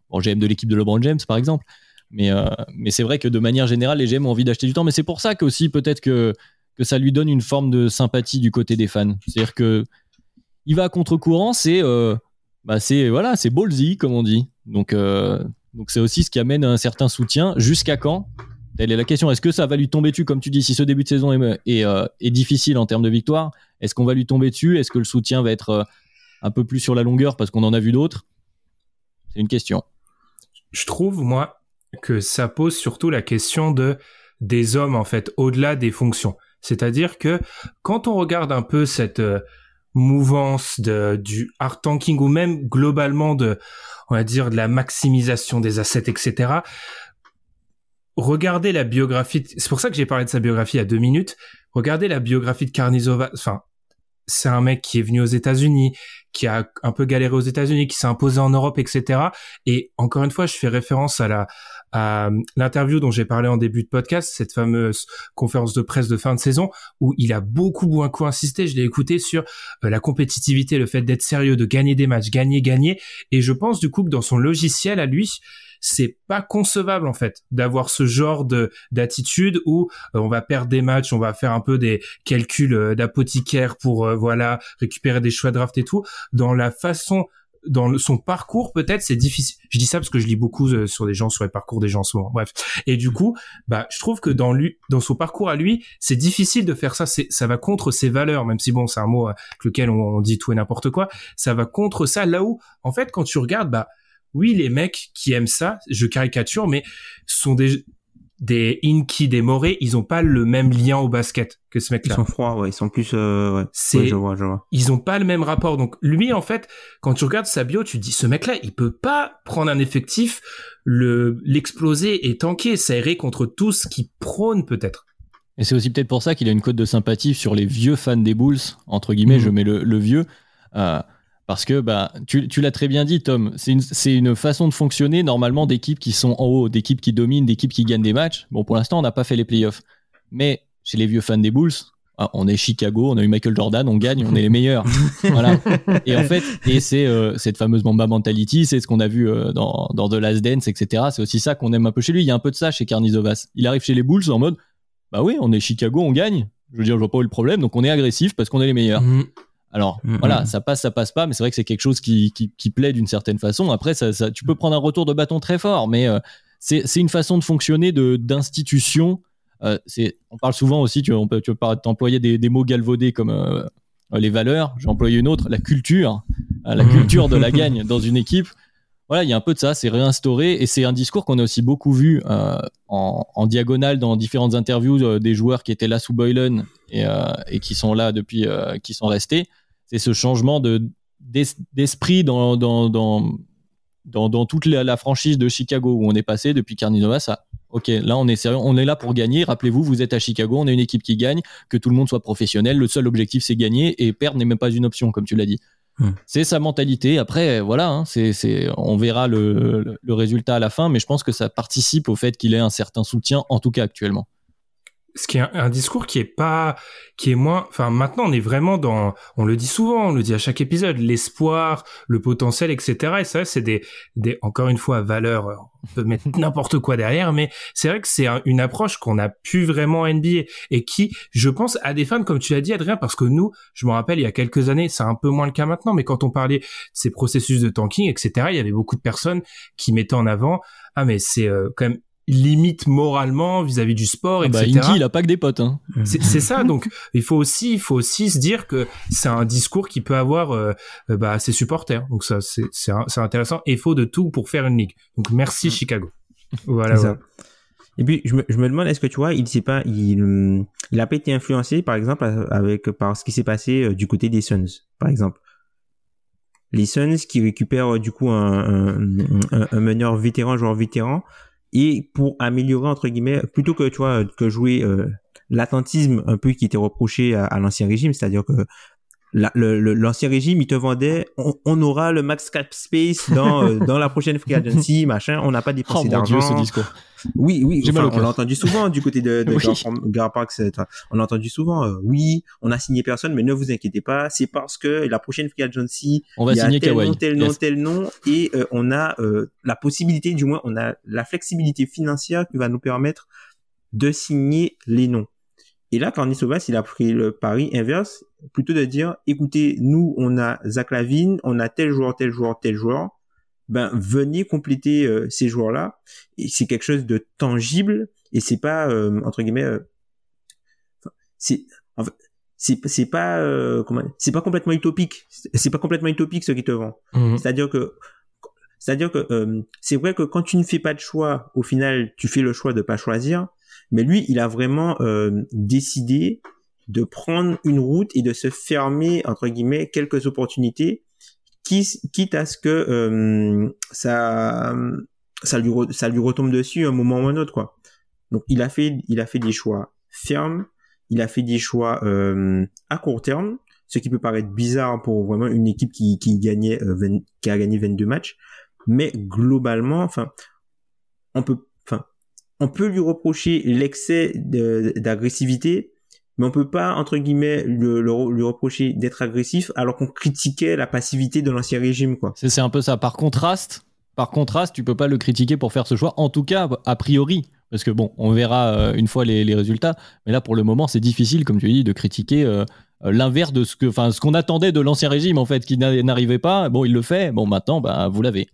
bon, GM de l'équipe de LeBron James par exemple. Mais, mais c'est vrai que de manière générale, les GM ont envie d'acheter du temps. Mais c'est pour ça qu'aussi peut-être que, que ça lui donne une forme de sympathie du côté des fans. C'est-à-dire que il va à contre-courant, c'est bah c'est voilà, c'est ballsy comme on dit. Donc euh, donc c'est aussi ce qui amène un certain soutien. Jusqu'à quand? Telle est la question. Est-ce que ça va lui tomber dessus, comme tu dis, si ce début de saison est, euh, difficile en termes de victoire Est-ce qu'on va lui tomber dessus Est-ce que le soutien va être euh, un peu plus sur la longueur parce qu'on en a vu d'autres? C'est une question. je trouve moi que ça pose surtout la question de des hommes en fait au-delà des fonctions. C'est-à-dire que quand on regarde un peu cette euh, mouvance du hard tanking ou même globalement de on va dire de la maximisation des assets etc. Regardez la biographie. de- C'est pour ça que j'ai parlé de sa biographie a deux minutes. Regardez la biographie de Karnizova. Enfin, c'est un mec qui est venu aux États-Unis, qui a un peu galéré aux États-Unis, qui s'est imposé en Europe, etc. Et encore une fois, je fais référence à la à l'interview dont j'ai parlé en début de podcast, cette fameuse conférence de presse de fin de saison, où il a beaucoup beaucoup insisté. Je l'ai écouté sur euh, la compétitivité, le fait d'être sérieux, de gagner des matchs, gagner, gagner. Et je pense du coup que dans son logiciel à lui, c'est pas concevable en fait d'avoir ce genre de d'attitude où euh, on va perdre des matchs, on va faire un peu des calculs euh, d'apothicaire pour euh, voilà récupérer des choix de draft et tout. Dans la façon dans son parcours peut-être c'est difficile. Je dis ça parce que je lis beaucoup euh, sur des gens sur les parcours des gens souvent bref. Et du coup bah je trouve que dans lui dans son parcours à lui c'est difficile de faire ça. C'est ça va contre ses valeurs même si bon c'est un mot avec lequel on, on dit tout et n'importe quoi. Ça va contre ça. Là où en fait quand tu regardes bah oui les mecs qui aiment ça je caricature mais sont des des Inky, des Moré, ils ont pas le même lien au basket que ce Ils mec-là sont froids, ouais. Ils sont plus, euh, ouais. C'est- Ouais, je vois, je vois. ils ont pas le même rapport. Donc lui, en fait, quand tu regardes sa bio, tu te dis ce mec-là, il peut pas prendre un effectif, le l'exploser et tanker, s'aérer contre tout ce qui prône peut-être. Et c'est aussi peut-être pour ça qu'il a une cote de sympathie sur les vieux fans des Bulls, entre guillemets, Mhm. je mets le, le vieux. euh, parce que bah, tu, tu l'as très bien dit, Tom, c'est une, façon de fonctionner normalement d'équipes qui sont en haut, d'équipes qui dominent, d'équipes qui gagnent des matchs. Bon, pour l'instant, on n'a pas fait les playoffs. Mais chez les vieux fans des Bulls, ah, on est Chicago, on a eu Michael Jordan, on gagne, on est les meilleurs. voilà. Et en fait, et c'est euh, cette fameuse Mamba mentality, c'est ce qu'on a vu euh, dans, dans The Last Dance, etc. C'est aussi ça qu'on aime un peu chez lui. Il y a un peu de ça chez Carnizovas. Il arrive chez les Bulls en mode, bah oui, on est Chicago, on gagne. Je veux dire, je vois pas où est le problème, donc on est agressif parce qu'on est les meilleurs. Mhm. Alors Mhm. voilà, ça passe, ça passe pas, mais c'est vrai que c'est quelque chose qui, qui, qui plaît d'une certaine façon. Après, ça, ça, tu peux prendre un retour de bâton très fort, mais euh, c'est une façon de fonctionner de d'institution. Euh, on parle souvent aussi, tu, on peut, tu peux pas t'employer des, des mots galvaudés comme euh, les valeurs. J'ai employé une autre, la culture, la Mhm. culture de la gagne dans une équipe. Voilà, il y a un peu de ça, c'est réinstauré et c'est un discours qu'on a aussi beaucoup vu en, en diagonale dans différentes interviews des joueurs qui étaient là sous Boylan et, et qui sont là depuis, qui sont restés. C'est ce changement de d'es- d'esprit dans dans, dans dans dans toute la, la franchise de Chicago où on est passé depuis Carninovas à ok là on est sérieux, on est là pour gagner. Rappelez-vous, vous êtes à Chicago, on est une équipe qui gagne, que tout le monde soit professionnel. Le seul objectif c'est gagner et perdre n'est même pas une option comme tu l'as dit. Hmm. C'est sa mentalité. Après, voilà, hein, c'est, c'est, on verra le, le- le résultat à la fin, mais je pense que ça participe au fait qu'il ait un certain soutien, en tout cas actuellement. Ce qui est un, discours qui est pas qui est moins enfin maintenant on est vraiment dans on le dit souvent on le dit à chaque épisode l'espoir le potentiel etc et ça c'est des des encore une fois valeurs on peut mettre n'importe quoi derrière mais c'est vrai que c'est une approche qu'on a pu vraiment NBA et qui je pense à des fans comme tu l'as dit Adrien parce que nous je me rappelle il y a quelques années c'est un peu moins le cas maintenant mais quand on parlait de ces processus de tanking etc il y avait beaucoup de personnes qui mettaient en avant ah mais c'est euh, quand même limite moralement vis-à-vis du sport, ah bah, etc. Inky, il a pas que des potes. Hein. C'est ça, donc il faut aussi, il faut aussi se dire que c'est un discours qui peut avoir euh, bah, ses supporters. Donc ça, c'est intéressant. Et il faut de tout pour faire une ligue. Donc merci mm. Chicago. Voilà. Et puis je me, je me demande, est-ce que tu vois, il sait pas, il, il a pas été influencé, par exemple, avec par ce qui s'est passé euh, du côté des Suns, par exemple? Les Suns qui récupèrent du coup un, un, un, un meneur vétéran, joueur vétéran, et pour améliorer entre guillemets plutôt que tu vois que jouer euh, l'attentisme un peu qui était reproché à, l'ancien régime c'est-à-dire que l'ancien régime il te vendait on, aura le max cap space dans euh, dans la prochaine free agency machin on n'a pas dépensé oh d'argent ce discours oui, oui, on l'a entendu souvent du côté de, de oui. On l'a entendu souvent. Euh, oui, on a signé personne, mais ne vous inquiétez pas, c'est parce que la prochaine free agency, on va il y a signer tel nom, tel nom, tel nom, et euh, on a euh, la possibilité, du moins, on a la flexibilité financière qui va nous permettre de signer les noms. Et là, Carney Sauvas, il a pris le pari inverse, plutôt de dire, écoutez, nous, on a Zach Lavine, on a tel joueur, tel joueur, tel joueur ben venez compléter euh, ces joueurs-là. Et c'est quelque chose de tangible et c'est pas euh, entre guillemets, euh, c'est en fait, c'est c'est pas comment c'est pas complètement utopique. C'est pas complètement utopique ce qui te vend. Mhm. C'est-à-dire que c'est-à-dire que c'est vrai que quand tu ne fais pas de choix, au final, tu fais le choix de pas choisir. Mais lui, il a vraiment décidé de prendre une route et de se fermer entre guillemets quelques opportunités quitte à ce que euh, ça ça lui retombe dessus un moment ou un autre quoi. Donc il a fait il a fait des choix fermes, il a fait des choix euh, à court terme, ce qui peut paraître bizarre pour vraiment une équipe qui gagnait euh, qui a gagné 22 matchs, mais globalement enfin on peut on peut lui reprocher l'excès d'agressivité mais on peut pas entre guillemets le, lui reprocher d'être agressif alors qu'on critiquait la passivité de l'ancien régime quoi. C'est un peu ça. Par contraste, par contraste, tu peux pas le critiquer pour faire ce choix. En tout cas, a priori, parce que bon, on verra euh, une fois les, résultats. Mais là, pour le moment, c'est difficile, comme tu dis, de critiquer. Euh, euh, l'inverse de ce que, enfin, ce qu'on attendait de l'ancien régime en fait, qui n'arrivait pas. Bon, il le fait. Bon, maintenant, bah, vous l'avez.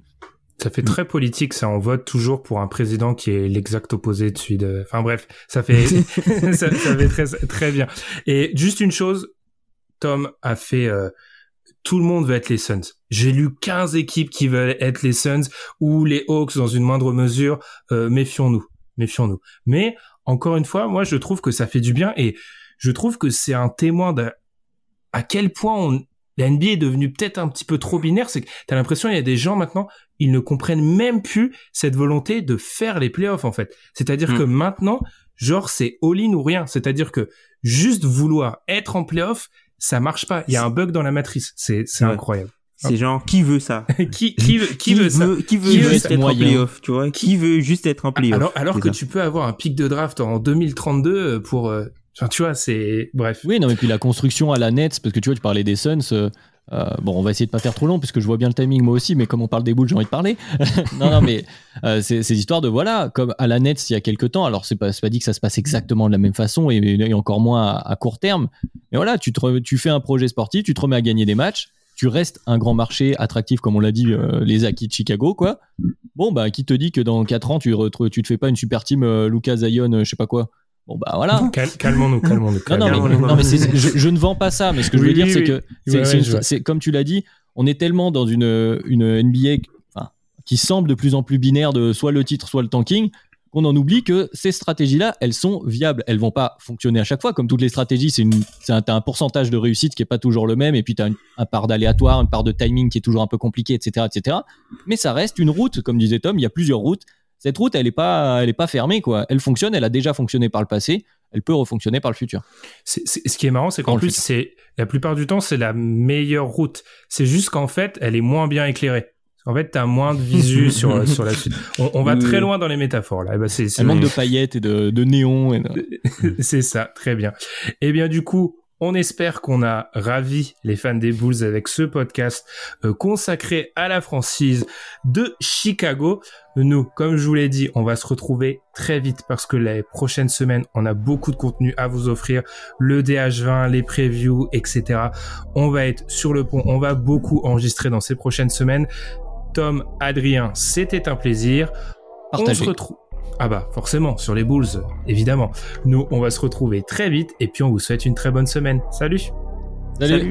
Ça fait très politique, ça. On vote toujours pour un président qui est l'exact opposé de celui de. Enfin bref, ça fait ça, fait très très bien. Et juste une chose, Tom a fait. Euh, tout le monde veut être les Suns. J'ai lu 15 équipes qui veulent être les Suns ou les Hawks dans une moindre mesure. Euh, méfions-nous, méfions-nous. Mais encore une fois, moi je trouve que ça fait du bien et je trouve que c'est un témoin de à quel point on, la NBA est devenue peut-être un petit peu trop binaire, c'est que t'as l'impression il y a des gens maintenant, ils ne comprennent même plus cette volonté de faire les playoffs en fait. C'est-à-dire hmm. que maintenant, genre c'est all-in ou rien. C'est-à-dire que juste vouloir être en playoff, ça marche pas. Il y a un bug dans la matrice. C'est c'est incroyable. C'est genre qui veut ça? Qui, qui veut qui, veut, ça? Qui veut juste être en playoff, tu vois? Qui veut juste être en playoff Alors alors que tu peux avoir un pic de draft en 2032 pour euh, Enfin, tu vois, c'est bref. Oui, non, mais puis la construction à la Nets, parce que tu vois, tu parlais des Suns. Euh, euh, bon, on va essayer de pas faire trop long, puisque je vois bien le timing moi aussi, mais comme on parle des boules, j'ai envie de parler. non, non, mais euh, ces histoires de voilà, comme à la Nets il y a quelques temps. Alors c'est pas, pas dit que ça se passe exactement de la même façon et, encore moins à, court terme. Mais voilà, tu te, tu fais un projet sportif, tu te remets à gagner des matchs. Tu restes un grand marché attractif, comme on l'a dit, les acquis de Chicago, quoi. Bon, bah, qui te dit que dans 4 ans, tu, tu te fais pas une super team Lucas Zion, je sais pas quoi Bon bah voilà. calmons-nous, calmons-nous. Non, mais, je, ne vends pas ça, mais ce que je veux dire, c'est que c'est comme tu l'as dit, on est tellement dans une, une NBA qui semble de plus en plus binaire de soit le titre, soit le tanking, qu'on en oublie que ces stratégies-là, elles sont viables. Elles vont pas fonctionner à chaque fois. Comme toutes les stratégies, c'est un, un pourcentage de réussite qui est pas toujours le même, et puis tu as une, un part d'aléatoire, une part de timing qui est toujours un peu compliqué, etc., etc. Mais ça reste une route, comme disait Tom. Il y a plusieurs routes cette route, elle est pas, elle est pas fermée, quoi. Elle fonctionne, elle a déjà fonctionné par le passé, elle peut refonctionner par le futur. ce qui est marrant, c'est qu'en plus, c'est la plupart du temps, c'est la meilleure route. C'est juste qu'en fait, elle est moins bien éclairée. En fait, t'as moins de visu sur sur la suite. On, va très loin dans les métaphores là. Eh ben, c'est, manque de paillettes et de, de néons. Et c'est ça, très bien. Eh bien du coup, on espère qu'on a ravi les fans des Bulls avec ce podcast euh, consacré à la franchise de Chicago. Nous, comme je vous l'ai dit, on va se retrouver très vite parce que les prochaines semaines, on a beaucoup de contenu à vous offrir. Le DH20, les previews, etc. On va être sur le pont. On va beaucoup enregistrer dans ces prochaines semaines. Tom, Adrien, c'était un plaisir. On se retrouve. Ah bah forcément, sur les Bulls, évidemment. Nous, on va se retrouver très vite et puis on vous souhaite une très bonne semaine. Salut Salut.